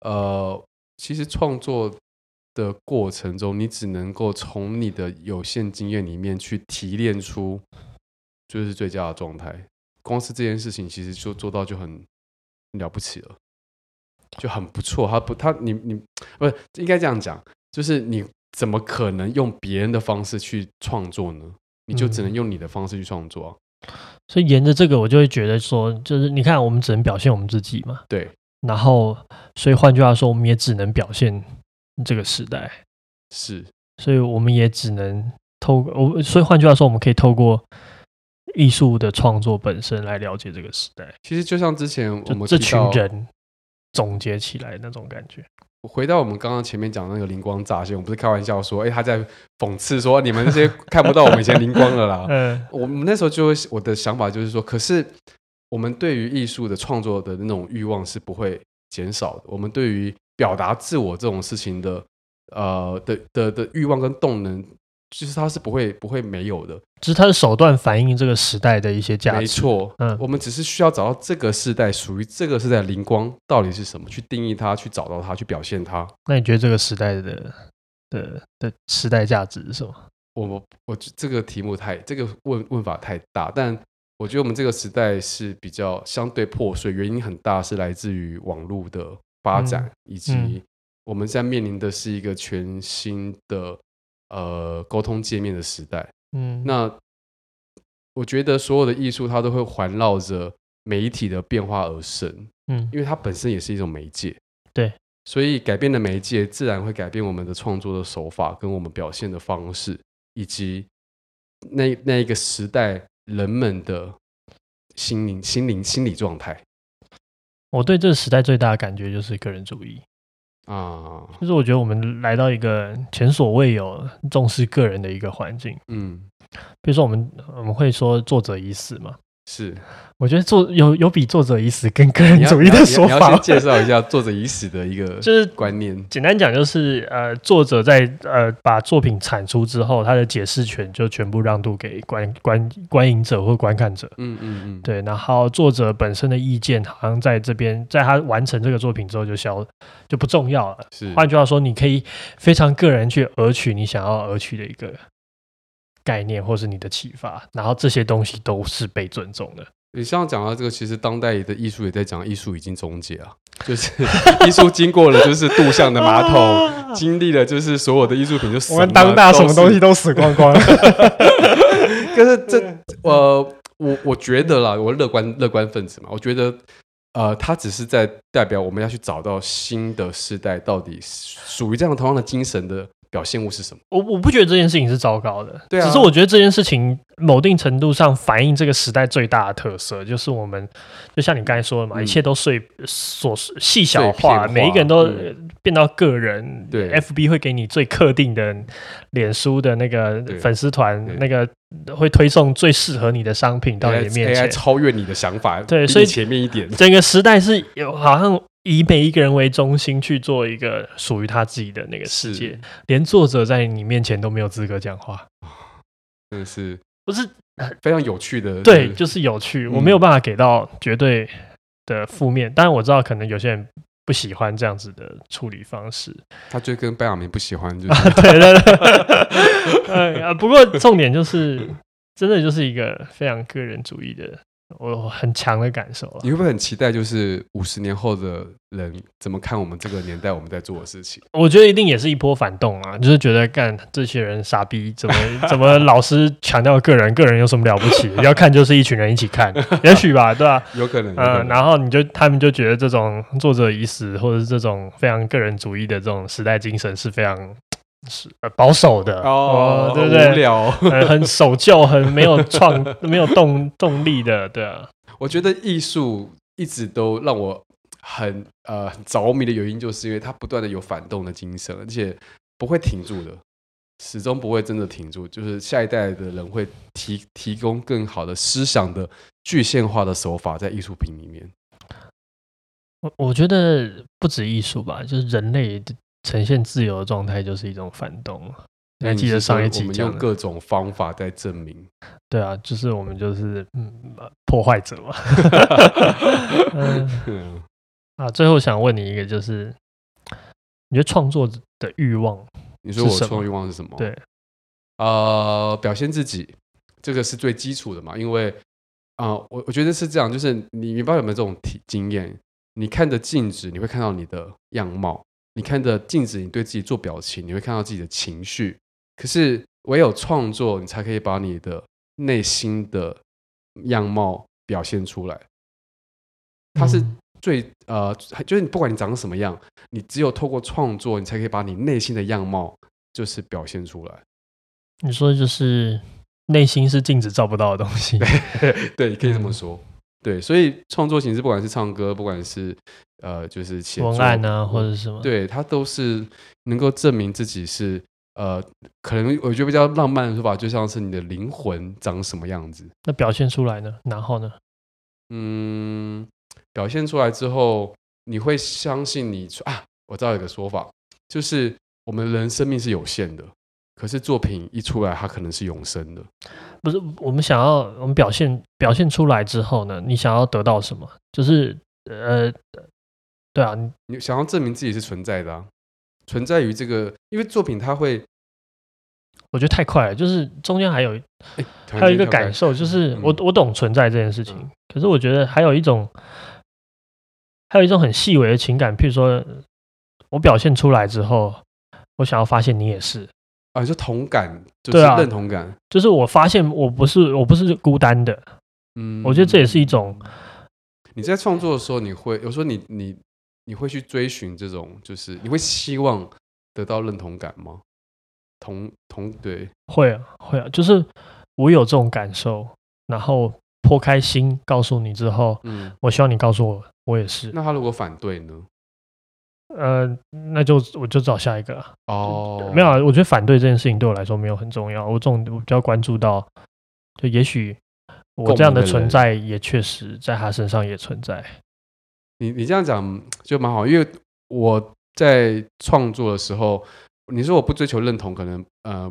呃，其实创作的过程中，你只能够从你的有限经验里面去提炼出，就是最佳的状态。光是这件事情，其实就做到就很了不起了，就很不错。他不，他你你不是应该这样讲。就是你怎么可能用别人的方式去创作呢？你就只能用你的方式去创作啊。嗯。所以沿着这个，我就会觉得说，就是你看，我们只能表现我们自己嘛。对。然后，所以换句话说，我们也只能表现这个时代。是。所以我们也只能透过我，所以换句话说，我们可以透过艺术的创作本身来了解这个时代。其实就像之前我们这群人总结起来那种感觉。回到我们刚刚前面讲的那个灵光乍现，我不是开玩笑说，哎、欸，他在讽刺说你们这些 看不到我们以前灵光了啦。嗯，我们那时候就会我的想法就是说，可是我们对于艺术的创作的那种欲望是不会减少的。我们对于表达自我这种事情的，呃的的的欲望跟动能。其实它是不会不会没有的，只是它的手段反映这个时代的一些价值。没错，嗯，我们只是需要找到这个时代属于这个时代的灵光到底是什么，去定义它，去找到它，去表现它。那你觉得这个时代的的的时代价值是什么？我我我这个题目太这个问问法太大，但我觉得我们这个时代是比较相对破碎，原因很大是来自于网络的发展，嗯、以及我们现在面临的是一个全新的。呃，沟通界面的时代，嗯，那我觉得所有的艺术它都会环绕着媒体的变化而生，嗯，因为它本身也是一种媒介，对，所以改变的媒介自然会改变我们的创作的手法跟我们表现的方式，以及那那一个时代人们的心灵、心灵、心理状态。我对这个时代最大的感觉就是个人主义。啊，就是我觉得我们来到一个前所未有重视个人的一个环境。嗯，比如说我们我们会说作者已死嘛。是，我觉得作有有比作者已死更个人主义的说法。你要先介绍一下作者已死的一个 就是观念。简单讲就是，呃，作者在呃把作品产出之后，他的解释权就全部让渡给观观观影者或观看者。嗯嗯嗯，对。然后作者本身的意见好像在这边，在他完成这个作品之后就消就不重要了。是，换句话说，你可以非常个人去讹取你想要讹取的一个。概念或是你的启发，然后这些东西都是被尊重的。你像讲到这个，其实当代的艺术也在讲，艺术已经终结啊，就是 艺术经过了就是杜象的马桶，经历了就是所有的艺术品就死了。我们当大什么东西都死光光了。可是这呃，我我觉得啦，我乐观乐观分子嘛，我觉得呃，他只是在代表我们要去找到新的时代，到底属于这样同样的精神的。表现物是什么？我我不觉得这件事情是糟糕的，对啊，只是我觉得这件事情某定程度上反映这个时代最大的特色，就是我们就像你刚才说的嘛，嗯、一切都碎琐细小化，每一个人都变到个人。嗯、对，FB 会给你最特定的脸书的那个粉丝团，那个会推送最适合你的商品到你的面前，超越你的想法。对，所以前面一点，整个时代是有好像。以每一个人为中心去做一个属于他自己的那个世界，连作者在你面前都没有资格讲话，真的是不是非常有趣的？对，就是有趣。我没有办法给到绝对的负面，当然我知道可能有些人不喜欢这样子的处理方式。他就跟班亚明不喜欢，就是对对对。不过重点就是，真的就是一个非常个人主义的我很强的感受了。你会不会很期待，就是五十年后的人怎么看我们这个年代我们在做的事情？我觉得一定也是一波反动啊，就是觉得干这些人傻逼，怎么 怎么老是强调个人，个人有什么了不起？要看就是一群人一起看，也许吧，对吧、啊？有可能。嗯、呃，然后你就他们就觉得这种作者已死，或者是这种非常个人主义的这种时代精神是非常。是保守的哦，哦，对不对？无聊，很很守旧，很没有创，没有动动力的，对啊。我觉得艺术一直都让我很呃很着迷的原因，就是因为它不断的有反动的精神，而且不会停住的，始终不会真的停住。就是下一代的人会提提供更好的思想的具现化的手法在艺术品里面。我我觉得不止艺术吧，就是人类的。呈现自由的状态就是一种反动。你还记得上一集？我们用各种方法在证明。对啊，就是我们就是嗯破坏者嘛。嗯啊，最后想问你一个，就是你觉得创作的欲望？你说我创作欲望是什么？对，呃，表现自己，这个是最基础的嘛。因为啊、呃，我我觉得是这样，就是你你不知道有没有这种体经验？你看着镜子，你会看到你的样貌。你看着镜子，你对自己做表情，你会看到自己的情绪。可是唯有创作，你才可以把你的内心的样貌表现出来。它是最呃，就是你不管你长什么样，你只有透过创作，你才可以把你内心的样貌就是表现出来。你说的就是内心是镜子照不到的东西，对，可以这么说。嗯对，所以创作形式，不管是唱歌，不管是呃，就是写文案啊，或者什么，对，它都是能够证明自己是呃，可能我觉得比较浪漫的说法，就像是你的灵魂长什么样子。那表现出来呢？然后呢？嗯，表现出来之后，你会相信你啊？我知道有个说法，就是我们人生命是有限的。可是作品一出来，它可能是永生的。不是我们想要，我们表现表现出来之后呢？你想要得到什么？就是呃，对啊，你，想要证明自己是存在的啊，存在于这个，因为作品它会，我觉得太快了，就是中间还有、欸、还有一个感受，就是我、嗯、我懂存在这件事情，嗯、可是我觉得还有一种，还有一种很细微的情感，譬如说我表现出来之后，我想要发现你也是。啊，就同感，就是认同感，啊，就是我发现我不是我不是孤单的，嗯，我觉得这也是一种。你在创作的时候，你会有时候你你你会去追寻这种，就是你会希望得到认同感吗？同同对，会啊会啊，就是我有这种感受，然后剖开心告诉你之后，嗯，我希望你告诉我，我也是。那他如果反对呢？呃，那就我就找下一个哦。Oh. 没有啊，我觉得反对这件事情对我来说没有很重要。我重我比较关注到，就也许我这样的存在也确实在他身上也存在。你你这样讲就蛮好，因为我在创作的时候，你说我不追求认同，可能呃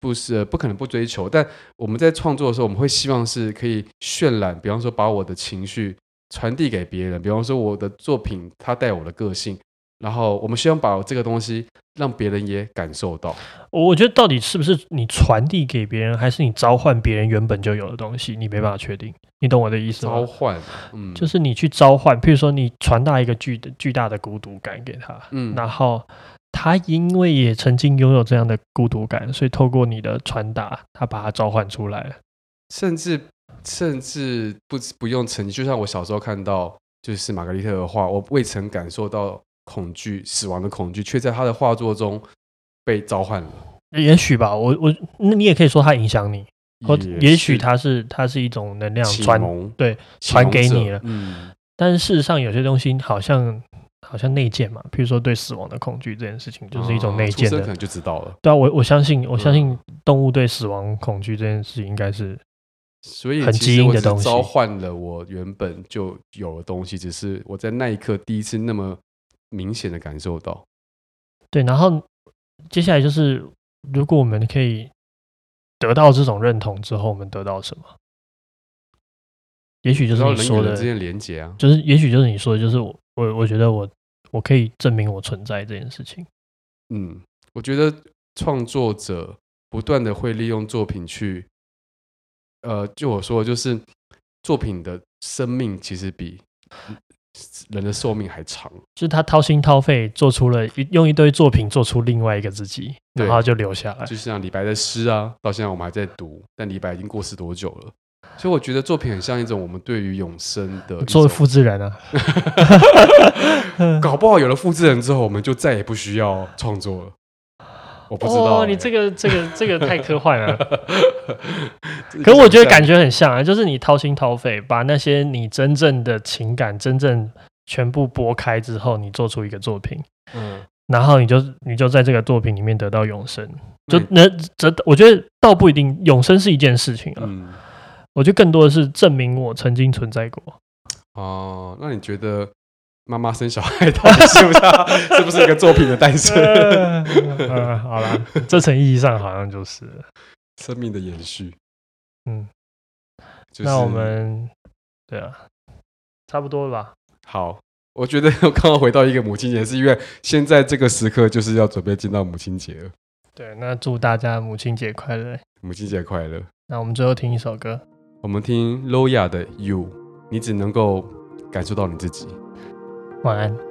不是不可能不追求，但我们在创作的时候，我们会希望是可以渲染，比方说把我的情绪传递给别人，比方说我的作品它带我的个性。然后我们希望把这个东西让别人也感受到。我觉得到底是不是你传递给别人，还是你召唤别人原本就有的东西，你没办法确定。你懂我的意思吗？召唤，嗯，就是你去召唤，譬如说你传达一个巨巨大的孤独感给他，嗯，然后他因为也曾经拥有这样的孤独感，所以透过你的传达，他把它召唤出来了。甚至甚至不不用曾经，就像我小时候看到就是玛格丽特的画，我未曾感受到。恐惧，死亡的恐惧，却在他的画作中被召唤了。也许吧，我我，那你也可以说他影响你，或也许他是他是一种能量传，对，传给你了。嗯，但是事实上有些东西好像好像内建嘛，比如说对死亡的恐惧这件事情，就是一种内建的，可能就知道了。对啊，我我相信，我相信动物对死亡恐惧这件事情应该是，所以很基因的东西，召唤了我原本就有的东西，只是我在那一刻第一次那么。明显的感受到，对，然后接下来就是，如果我们可以得到这种认同之后，我们得到什么？也许就是你说的之间连接啊，就是也许就是你说的，就是我我我觉得我我可以证明我存在这件事情。嗯，我觉得创作者不断的会利用作品去，呃，就我说的就是。作品的生命其实比人的寿命还长，就是他掏心掏肺做出了一用一堆作品做出另外一个自己，然后就留下来。就像李白的诗啊，到现在我们还在读，但李白已经过世多久了？所以我觉得作品很像一种我们对于永生的做复制人啊，搞不好有了复制人之后，我们就再也不需要创作了。我不知道、欸，哦，你这个 这个这个太科幻了。可我觉得感觉很像啊，就是你掏心掏肺，把那些你真正的情感真正全部拨开之后，你做出一个作品，嗯，然后你就你就在这个作品里面得到永生，就那这我觉得倒不一定永生是一件事情啊。嗯我觉得更多的是证明我曾经存在过。哦，那你觉得妈妈生小孩到底是不是是不是一个作品的诞生？嗯，好了，这层意义上好像就是生命的延续。嗯，就是、那我们对啊，差不多了吧？好，我觉得 我刚刚回到一个母亲节，是因为现在这个时刻就是要准备进到母亲节了。对，那祝大家母亲节快乐！母亲节快乐！那我们最后听一首歌。我们听 Loya 的 You，你只能够感受到你自己。晚安。